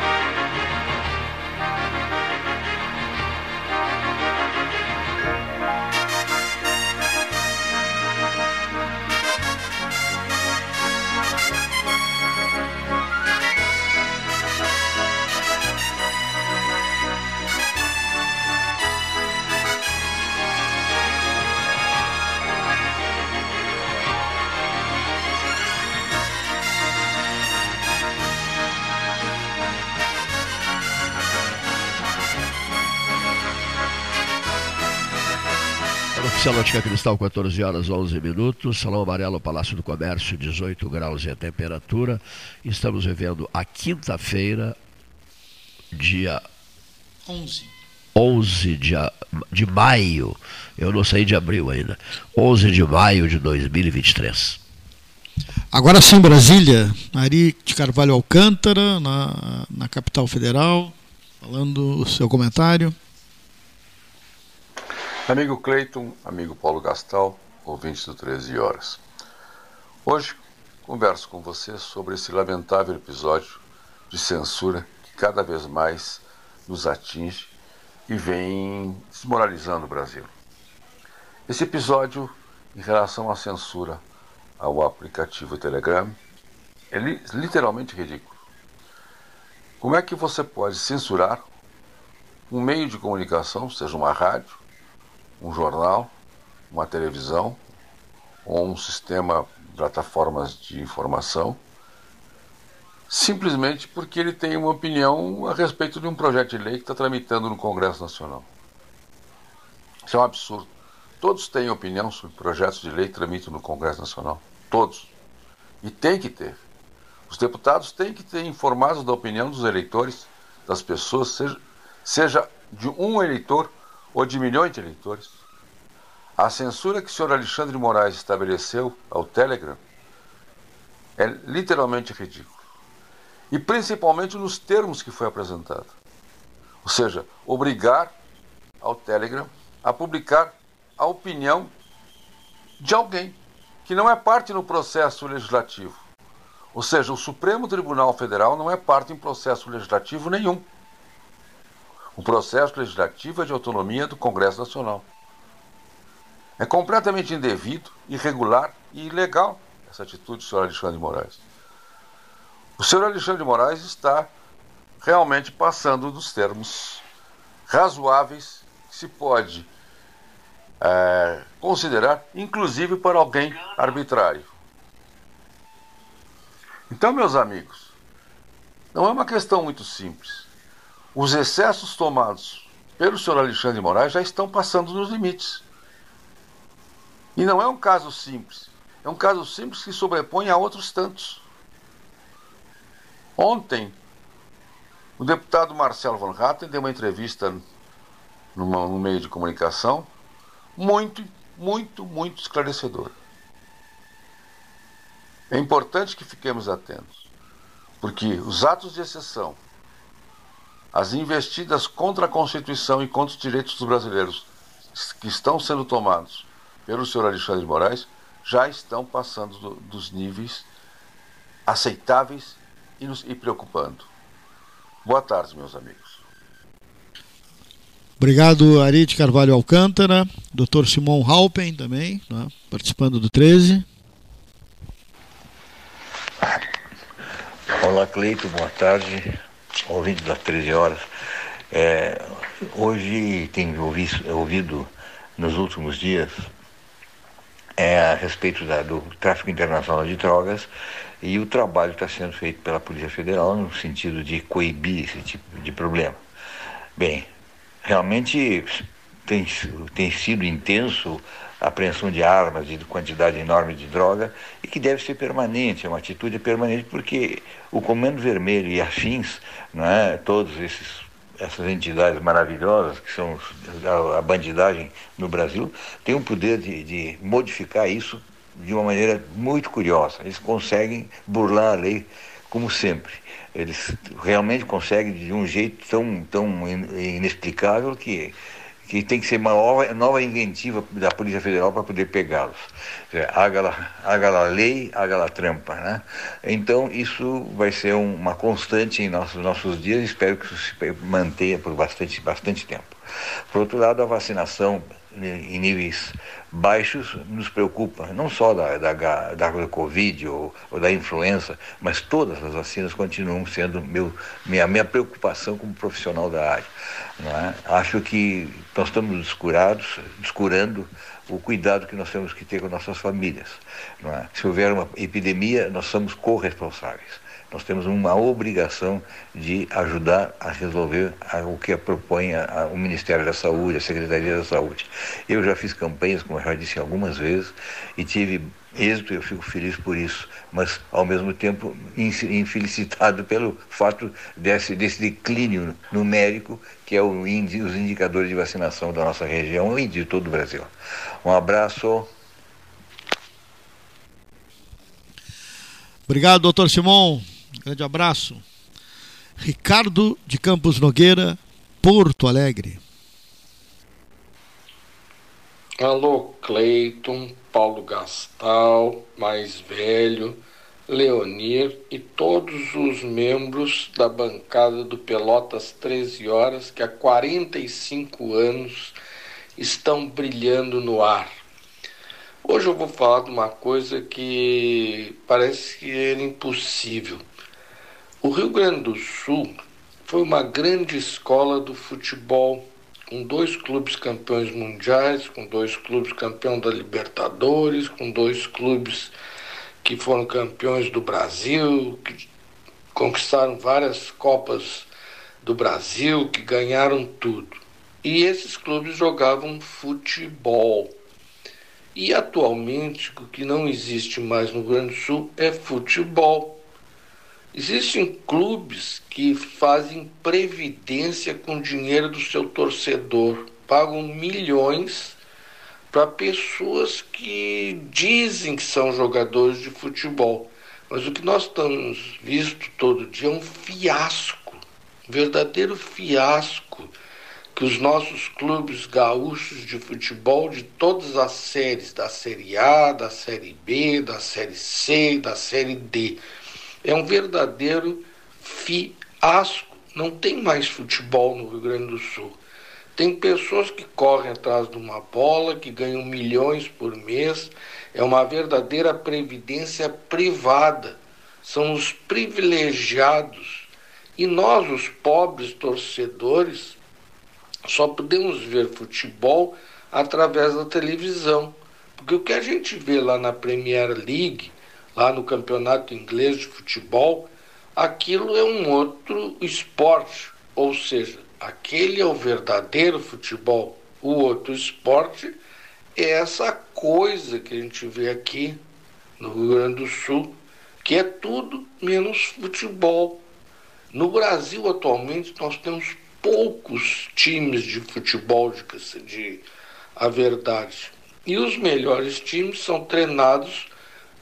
Ótica Cristal, 14 horas 11 minutos. Salão Amarelo, Palácio do Comércio, 18 graus e a temperatura. Estamos vivendo a quinta-feira, dia 11. 11 de, de maio. Eu não saí de abril ainda. 11 de maio de 2023. Agora sim, Brasília. Ari de Carvalho Alcântara, na, na capital federal, falando o seu comentário. Amigo Cleiton, amigo Paulo Gastal, ouvintes do 13 Horas. Hoje converso com você sobre esse lamentável episódio de censura que cada vez mais nos atinge e vem desmoralizando o Brasil. Esse episódio, em relação à censura ao aplicativo Telegram, é literalmente ridículo. Como é que você pode censurar um meio de comunicação, seja uma rádio, um jornal, uma televisão ou um sistema plataformas de informação simplesmente porque ele tem uma opinião a respeito de um projeto de lei que está tramitando no Congresso Nacional. Isso é um absurdo. Todos têm opinião sobre projetos de lei que tramitam no Congresso Nacional. Todos. E tem que ter. Os deputados têm que ter informados da opinião dos eleitores, das pessoas, seja, seja de um eleitor ou de milhões de eleitores. A censura que o senhor Alexandre Moraes estabeleceu ao Telegram é literalmente ridículo. E principalmente nos termos que foi apresentado. Ou seja, obrigar ao Telegram a publicar a opinião de alguém que não é parte no processo legislativo. Ou seja, o Supremo Tribunal Federal não é parte em processo legislativo nenhum. O processo legislativo é de autonomia do Congresso Nacional. É completamente indevido, irregular e ilegal essa atitude do senhor Alexandre de Moraes. O senhor Alexandre de Moraes está realmente passando dos termos razoáveis que se pode é, considerar, inclusive para alguém arbitrário. Então, meus amigos, não é uma questão muito simples. Os excessos tomados pelo senhor Alexandre de Moraes já estão passando nos limites. E não é um caso simples. É um caso simples que sobrepõe a outros tantos. Ontem, o deputado Marcelo Van Hatten deu uma entrevista numa, no meio de comunicação muito, muito, muito esclarecedora. É importante que fiquemos atentos, porque os atos de exceção, as investidas contra a Constituição e contra os direitos dos brasileiros que estão sendo tomados pelo senhor Alexandre de Moraes já estão passando do, dos níveis aceitáveis e, nos, e preocupando. Boa tarde, meus amigos. Obrigado, Ari de Carvalho Alcântara, Dr. Simon Halpen também, né, participando do 13. Olá, Cleito, boa tarde, ouvinte das 13 horas. É, hoje tenho ouvido, ouvido nos últimos dias é, a respeito da, do tráfico internacional de drogas e o trabalho está sendo feito pela Polícia Federal no sentido de coibir esse tipo de problema. Bem, realmente tem, tem sido intenso apreensão de armas de quantidade enorme de droga e que deve ser permanente, é uma atitude permanente porque o Comando Vermelho e afins, não é, todos esses essas entidades maravilhosas, que são a, bandidagem no Brasil, têm o poder de, de modificar isso de uma maneira muito curiosa. Eles conseguem burlar a lei como sempre. Eles realmente conseguem de um jeito tão, tão inexplicável que que tem que ser uma nova, nova inventiva da Polícia Federal para poder pegá-los. Haga a lei, haga a trampa. Né? Então, isso vai ser um, uma constante em nossos, nossos dias, espero que isso se mantenha por bastante, bastante tempo. Por outro lado, a vacinação em níveis baixos nos preocupa, não só da, da, da Covid ou, ou, da influenza, mas todas as vacinas continuam sendo meu, minha, minha preocupação como profissional da área. É? Acho que nós estamos descurados, descurando o cuidado que nós temos que ter com nossas famílias. É? Se houver uma epidemia, nós somos corresponsáveis nós temos uma obrigação de ajudar a resolver o que propõe o Ministério da Saúde, a Secretaria da Saúde. Eu já fiz campanhas, como eu já disse algumas vezes, e tive êxito, eu fico feliz por isso, mas ao mesmo tempo infelicitado pelo fato desse, desse declínio numérico que é índice, os indicadores de vacinação da nossa região e de todo o Brasil. Um abraço. Obrigado, doutor Simão. Grande abraço. Ricardo de Campos Nogueira, Porto Alegre. Alô, Cleiton, Paulo Gastal, mais velho, Leonir e todos os membros da bancada do Pelotas 13 Horas que há 45 anos estão brilhando no ar. Hoje eu vou falar de uma coisa que parece que era impossível o Rio Grande do Sul foi uma grande escola do futebol, com dois clubes campeões mundiais, com dois clubes campeões da Libertadores, com dois clubes que foram campeões do Brasil, que conquistaram várias Copas do Brasil, que ganharam tudo. E esses clubes jogavam futebol. E atualmente o que não existe mais no Rio Grande do Sul é futebol. Existem clubes que fazem previdência com dinheiro do seu torcedor, pagam milhões para pessoas que dizem que são jogadores de futebol. Mas o que nós estamos visto todo dia é um fiasco, um verdadeiro fiasco que os nossos clubes gaúchos de futebol de todas as séries, da Série A, da Série B, da Série C, da Série D, é um verdadeiro fiasco. Não tem mais futebol no Rio Grande do Sul. Tem pessoas que correm atrás de uma bola, que ganham milhões por mês. É uma verdadeira previdência privada. São os privilegiados. E nós, os pobres torcedores, só podemos ver futebol através da televisão. Porque o que a gente vê lá na Premier League, lá no campeonato inglês de futebol, aquilo é um outro esporte. Ou seja, aquele é o verdadeiro futebol. O outro esporte é essa coisa que a gente vê aqui no Rio Grande do Sul, que é tudo menos futebol. No Brasil, atualmente, nós temos poucos times de futebol, de, de a verdade. E os melhores times são treinados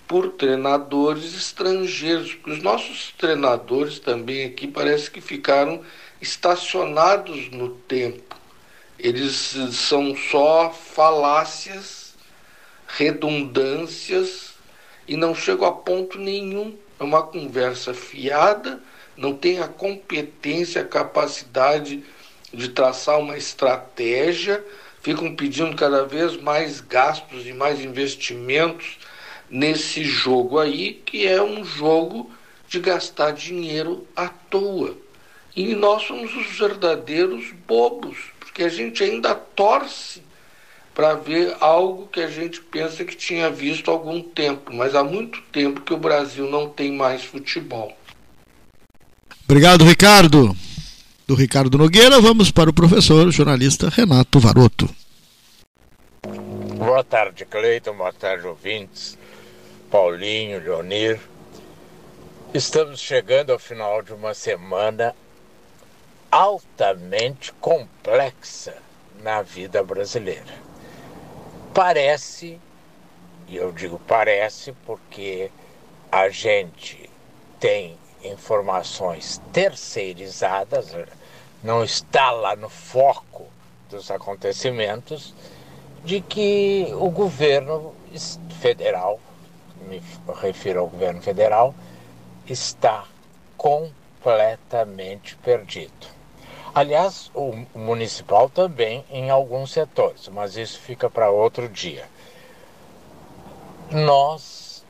por treinadores estrangeiros, porque os nossos treinadores também aqui parece que ficaram estacionados no tempo. Eles são só falácias, redundâncias e não chegam a ponto nenhum. É uma conversa fiada não tem a competência, a capacidade de traçar uma estratégia, ficam pedindo cada vez mais gastos e mais investimentos nesse jogo aí, que é um jogo de gastar dinheiro à toa. E nós somos os verdadeiros bobos, porque a gente ainda torce para ver algo que a gente pensa que tinha visto há algum tempo, mas há muito tempo que o Brasil não tem mais futebol. Obrigado, Ricardo. Do Ricardo Nogueira, vamos para o professor jornalista Renato Varoto. Boa tarde, Cleiton. Boa tarde, ouvintes. Paulinho, Leonir. Estamos chegando ao final de uma semana altamente complexa na vida brasileira. Parece, e eu digo parece porque a gente tem informações terceirizadas, não está lá no foco dos acontecimentos, de que o governo federal, me refiro ao governo federal, está completamente perdido. Aliás, o municipal também em alguns setores, mas isso fica para outro dia. Nós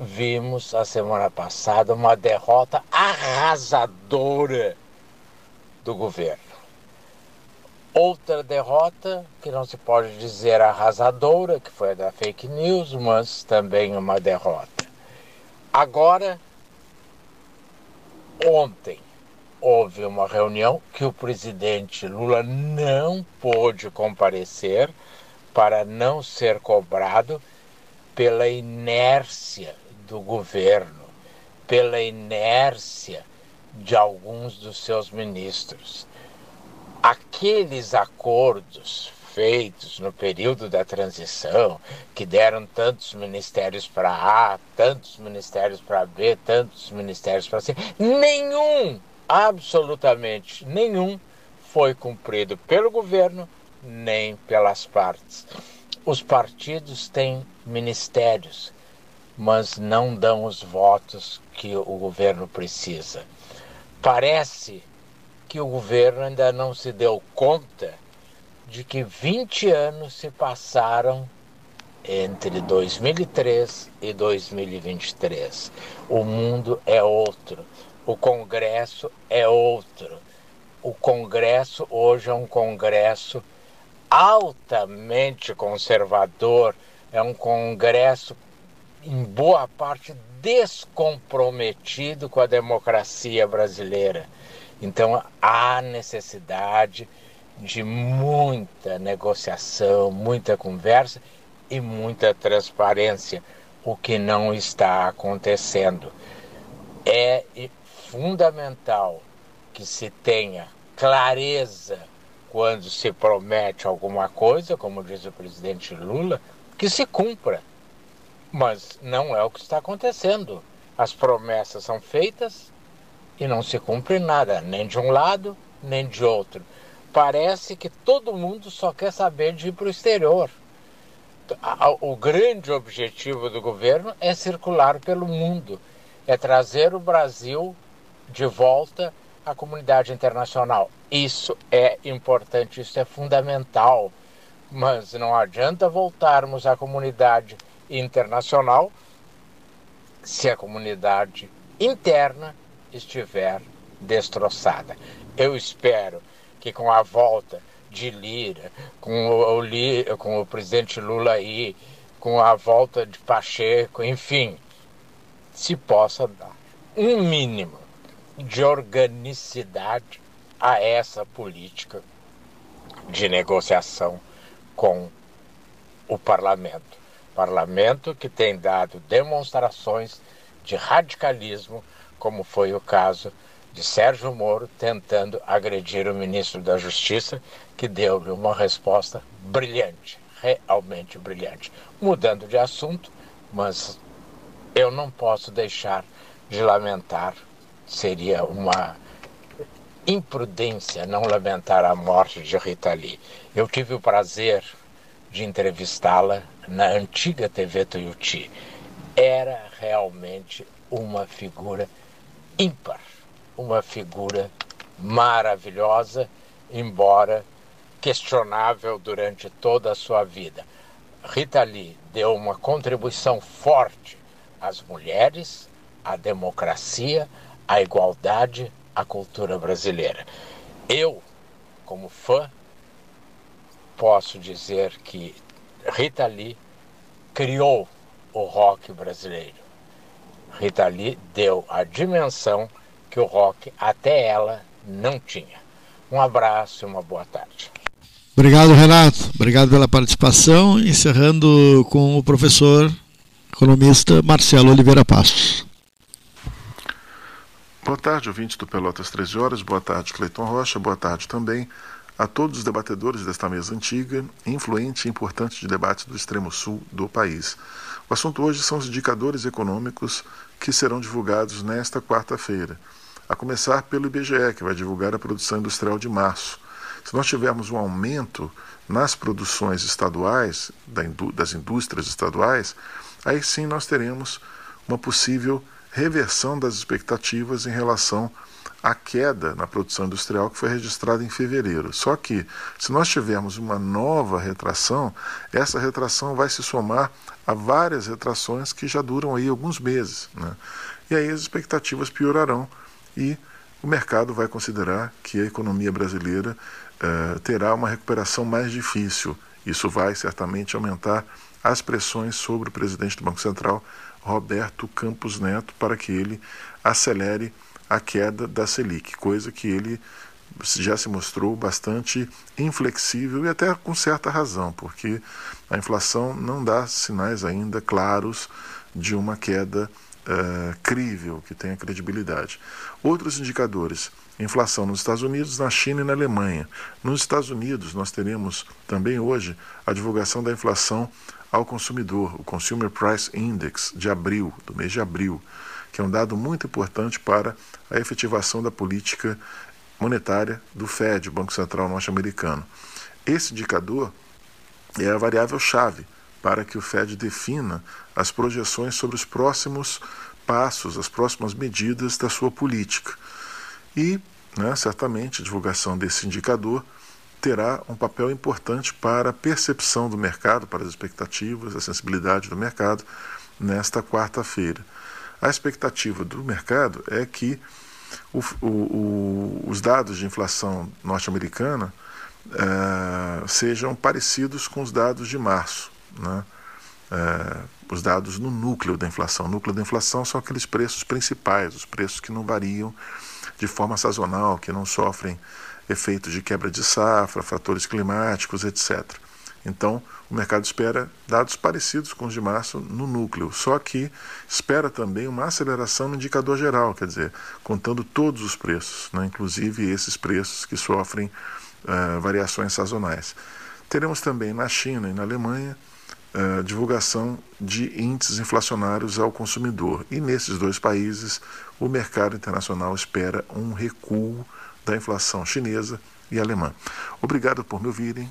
vimos a semana passada uma derrota arrasadora do governo. Outra derrota, que não se pode dizer arrasadora, que foi a da fake news, mas também uma derrota. Agora, ontem, houve uma reunião que o presidente Lula não pôde comparecer para não ser cobrado pela inércia do governo, pela inércia de alguns dos seus ministros. Aqueles acordos feitos no período da transição, que deram tantos ministérios para A, tantos ministérios para B, tantos ministérios para C, nenhum, absolutamente nenhum, foi cumprido pelo governo nem pelas partes. Os partidos têm ministérios, mas não dão os votos que o governo precisa. Parece que o governo ainda não se deu conta de que 20 anos se passaram entre 2003 e 2023. O mundo é outro, o Congresso é outro. O Congresso hoje é um Congresso altamente conservador, é um Congresso em boa parte, descomprometido com a democracia brasileira. Então há necessidade de muita negociação, muita conversa e muita transparência, o que não está acontecendo. É fundamental que se tenha clareza quando se promete alguma coisa, como diz o presidente Lula, que se cumpra. Mas não é o que está acontecendo. As promessas são feitas e não se cumpre nada, nem de um lado, nem de outro. Parece que todo mundo só quer saber de ir para o exterior. O grande objetivo do governo é circular pelo mundo, é trazer o Brasil de volta à comunidade internacional. Isso é importante, isso é fundamental. Mas não adianta voltarmos à comunidade internacional se a comunidade interna estiver destroçada. Eu espero que com a volta de Lira, com o, com o presidente Lula aí, com a volta de Pacheco, enfim, se possa dar um mínimo de organicidade a essa política de negociação com o parlamento. Parlamento que tem dado demonstrações de radicalismo, como foi o caso de Sérgio Moro tentando agredir o ministro da Justiça, que deu-lhe uma resposta brilhante, realmente brilhante. Mudando de assunto, mas eu não posso deixar de lamentar, seria uma imprudência não lamentar a morte de Rita Lee. Eu tive o prazer de entrevistá-la na antiga TV Tuiuti. Era realmente uma figura ímpar, uma figura maravilhosa, embora questionável durante toda a sua vida. Rita Lee deu uma contribuição forte às mulheres, à democracia, à igualdade, à cultura brasileira. Eu, como fã, posso dizer que Rita Lee criou o rock brasileiro. Rita Lee deu a dimensão que o rock até ela não tinha. Um abraço e uma boa tarde. Obrigado, Renato. Obrigado pela participação. Encerrando com o professor economista Marcelo Oliveira Passos. Boa tarde, ouvintes do Pelotas 13 Horas. Boa tarde, Cleiton Rocha. Boa tarde também a todos os debatedores desta mesa antiga, influente e importante de debate do extremo sul do país. O assunto hoje são os indicadores econômicos que serão divulgados nesta quarta-feira, a começar pelo IBGE, que vai divulgar a produção industrial de março. Se nós tivermos um aumento nas produções estaduais, das indústrias estaduais, aí sim nós teremos uma possível reversão das expectativas em relação queda na produção industrial que foi registrada em fevereiro. Só que, se nós tivermos uma nova retração, essa retração vai se somar a várias retrações que já duram aí alguns meses. Né? E aí as expectativas piorarão e o mercado vai considerar que a economia brasileira eh, terá uma recuperação mais difícil. Isso vai certamente aumentar as pressões sobre o presidente do Banco Central, Roberto Campos Neto, para que ele acelere a queda da Selic, coisa que ele já se mostrou bastante inflexível e até com certa razão, porque a inflação não dá sinais ainda claros de uma queda uh, crível, que tenha credibilidade. Outros indicadores: inflação nos Estados Unidos, na China e na Alemanha. Nos Estados Unidos, nós teremos também hoje a divulgação da inflação ao consumidor, o Consumer Price Index de abril, do mês de abril que é um dado muito importante para a efetivação da política monetária do Fed, Banco Central norte-americano. Esse indicador é a variável-chave para que o Fed defina as projeções sobre os próximos passos, as próximas medidas da sua política. E, né, certamente, a divulgação desse indicador terá um papel importante para a percepção do mercado, para as expectativas, a sensibilidade do mercado nesta quarta-feira. A expectativa do mercado é que o, o, os dados de inflação norte-americana uh, sejam parecidos com os dados de março. Né? uh, os dados no núcleo da inflação. O núcleo da inflação são aqueles preços principais, os preços que não variam de forma sazonal, que não sofrem efeitos de quebra de safra, fatores climáticos, etc. Então, o mercado espera dados parecidos com os de março no núcleo, só que espera também uma aceleração no indicador geral, quer dizer, contando todos os preços, né, inclusive esses preços que sofrem uh, variações sazonais. Teremos também na China e na Alemanha uh, divulgação de índices inflacionários ao consumidor. E nesses dois países, o mercado internacional espera um recuo da inflação chinesa e alemã. Obrigado por me ouvirem.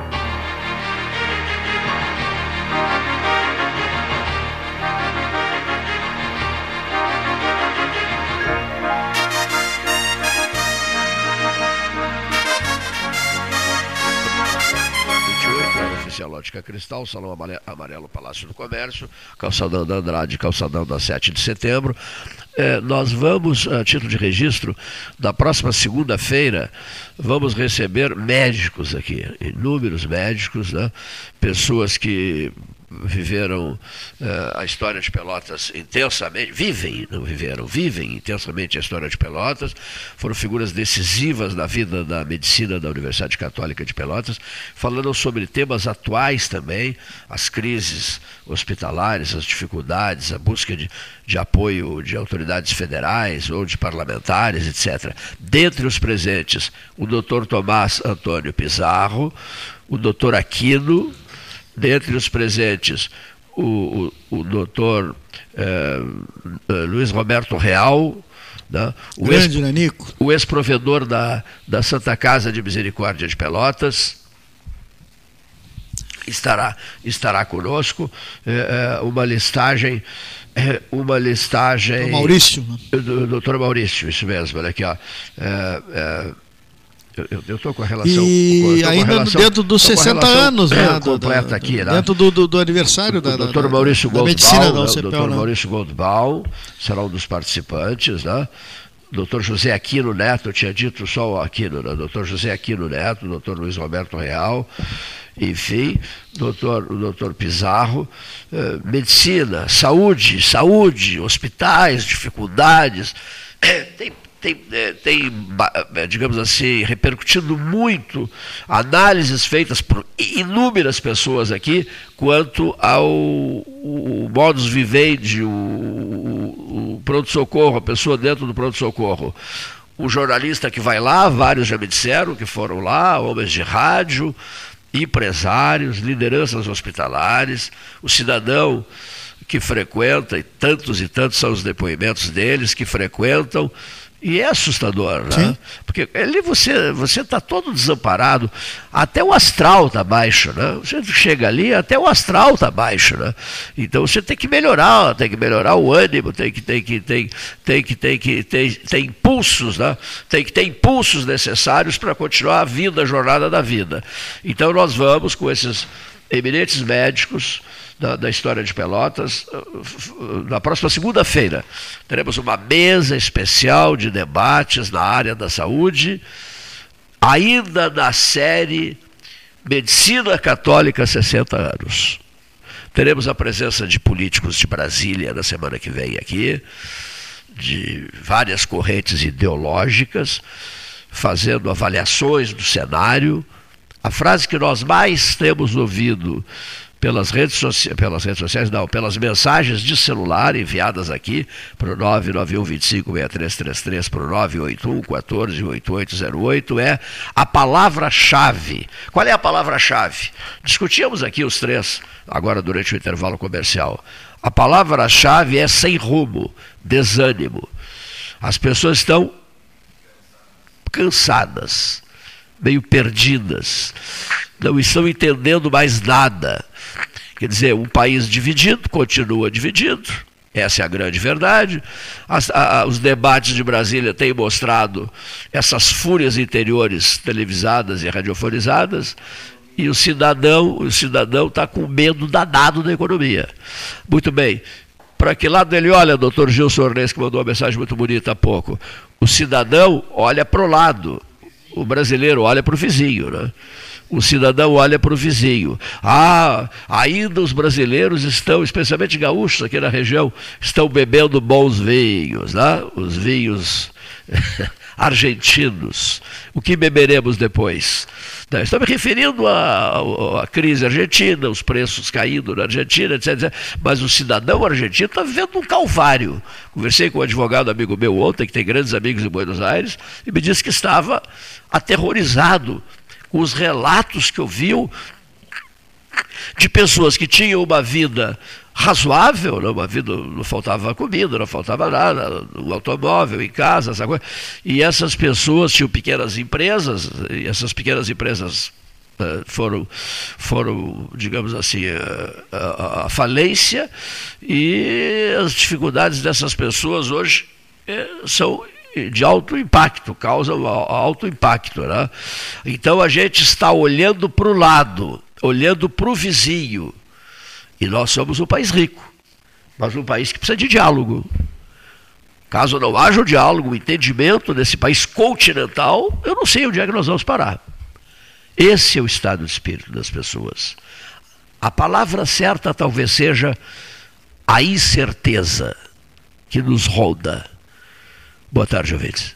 Ótica Cristal, Salão Amarelo Palácio do Comércio, Calçadão da Andrade, Calçadão da 7 de setembro. É, nós vamos, a título de registro, na próxima segunda-feira, vamos receber médicos aqui, inúmeros médicos, né? pessoas que viveram uh, a história de Pelotas intensamente, vivem, não viveram, vivem intensamente a história de Pelotas, foram figuras decisivas na vida da medicina da Universidade Católica de Pelotas, falando sobre temas atuais também, as crises hospitalares, as dificuldades, a busca de, de apoio de autoridades federais ou de parlamentares, etc. Dentre os presentes, o doutor Tomás Antônio Pizarro, o doutor Aquino, dentre os presentes, o, o, o doutor eh, eh, Luiz Roberto Real, né? o Grande, ex, né, Nico? O ex-provedor da, da Santa Casa de Misericórdia de Pelotas, estará, estará conosco. É, uma listagem. É, uma listagem. Do Maurício. Do, doutor Maurício, isso mesmo, olha aqui, ó. É, eu estou com a relação. E ainda relação, dentro dos 60 anos, né? Completa da, aqui, né? Dentro do, do, do aniversário do, da, doutor Maurício da, medicina da UCPEL, doutor né? Maurício Goldbaum será um dos participantes, né? Doutor José Aquino Neto, eu tinha dito só o Aquino, né? Doutor José Aquino Neto, doutor Luiz Roberto Real, enfim, doutor, o doutor Pizarro, eh, medicina, saúde, saúde, hospitais, dificuldades. Tem tem, é, tem, é, digamos assim, repercutindo muito análises feitas por inúmeras pessoas aqui quanto ao o, o modus vivendi, o, o, o pronto-socorro, a pessoa dentro do pronto-socorro. O jornalista que vai lá, vários já me disseram que foram lá, homens de rádio, empresários, lideranças hospitalares, o cidadão que frequenta, e tantos e tantos são os depoimentos deles que frequentam e é assustador, né? Porque ali você você está todo desamparado, até o astral está baixo, né? Você chega ali, até o astral está baixo, né? Então você tem que melhorar, tem que melhorar o ânimo, tem que tem que tem tem que tem que tem, tem impulsos, né? Tem que ter impulsos necessários para continuar a vida, a jornada da vida. Então nós vamos com esses eminentes médicos da, da história de Pelotas. Na próxima segunda-feira, teremos uma mesa especial de debates na área da saúde, ainda na série Medicina Católica 60 anos. Teremos a presença de políticos de Brasília na semana que vem aqui, de várias correntes ideológicas, fazendo avaliações do cenário. A frase que nós mais temos ouvido pelas redes, sociais, pelas redes sociais, não, pelas mensagens de celular enviadas aqui para o 991256333, para o 981 é a palavra-chave. Qual é a palavra-chave? Discutíamos aqui os três, agora durante o intervalo comercial. A palavra-chave é sem rumo, desânimo. As pessoas estão cansadas, meio perdidas, não estão entendendo mais nada Quer dizer, um país dividido continua dividido. Essa é a grande verdade. As, a, os debates de Brasília têm mostrado essas fúrias interiores televisadas e radiofonizadas, e o cidadão, o cidadão está com medo danado da economia. Muito bem. Para que lado ele olha, doutor Gilson Ornês, que mandou uma mensagem muito bonita há pouco? O cidadão olha para o lado. O brasileiro olha para o vizinho, né? O cidadão olha para o vizinho. Ah, ainda os brasileiros estão, especialmente gaúchos aqui na região, estão bebendo bons vinhos, né? Os vinhos (laughs) argentinos. O que beberemos depois? Né, estou me referindo à, à, crise argentina, os preços caindo na Argentina, etc, etc. Mas o cidadão argentino está vivendo um calvário. Conversei com um advogado amigo meu ontem, que tem grandes amigos em Buenos Aires, e me disse que estava aterrorizado com os relatos que ouviu de pessoas que tinham uma vida razoável, né? uma vida, não faltava comida, não faltava nada, um automóvel, em casa, essa coisa. E essas pessoas tinham pequenas empresas, e essas pequenas empresas uh, foram, foram, digamos assim, a, a, falência, e as dificuldades dessas pessoas hoje eh, são de alto impacto, causam alto impacto. Né? Então a gente está olhando para o lado, olhando para o vizinho, e nós somos um país rico, mas um país que precisa de diálogo. Caso não haja o diálogo, o entendimento desse país continental, eu não sei onde é que nós vamos parar. Esse é o estado de espírito das pessoas. A palavra certa talvez seja a incerteza que nos ronda. Boa tarde, ouvintes.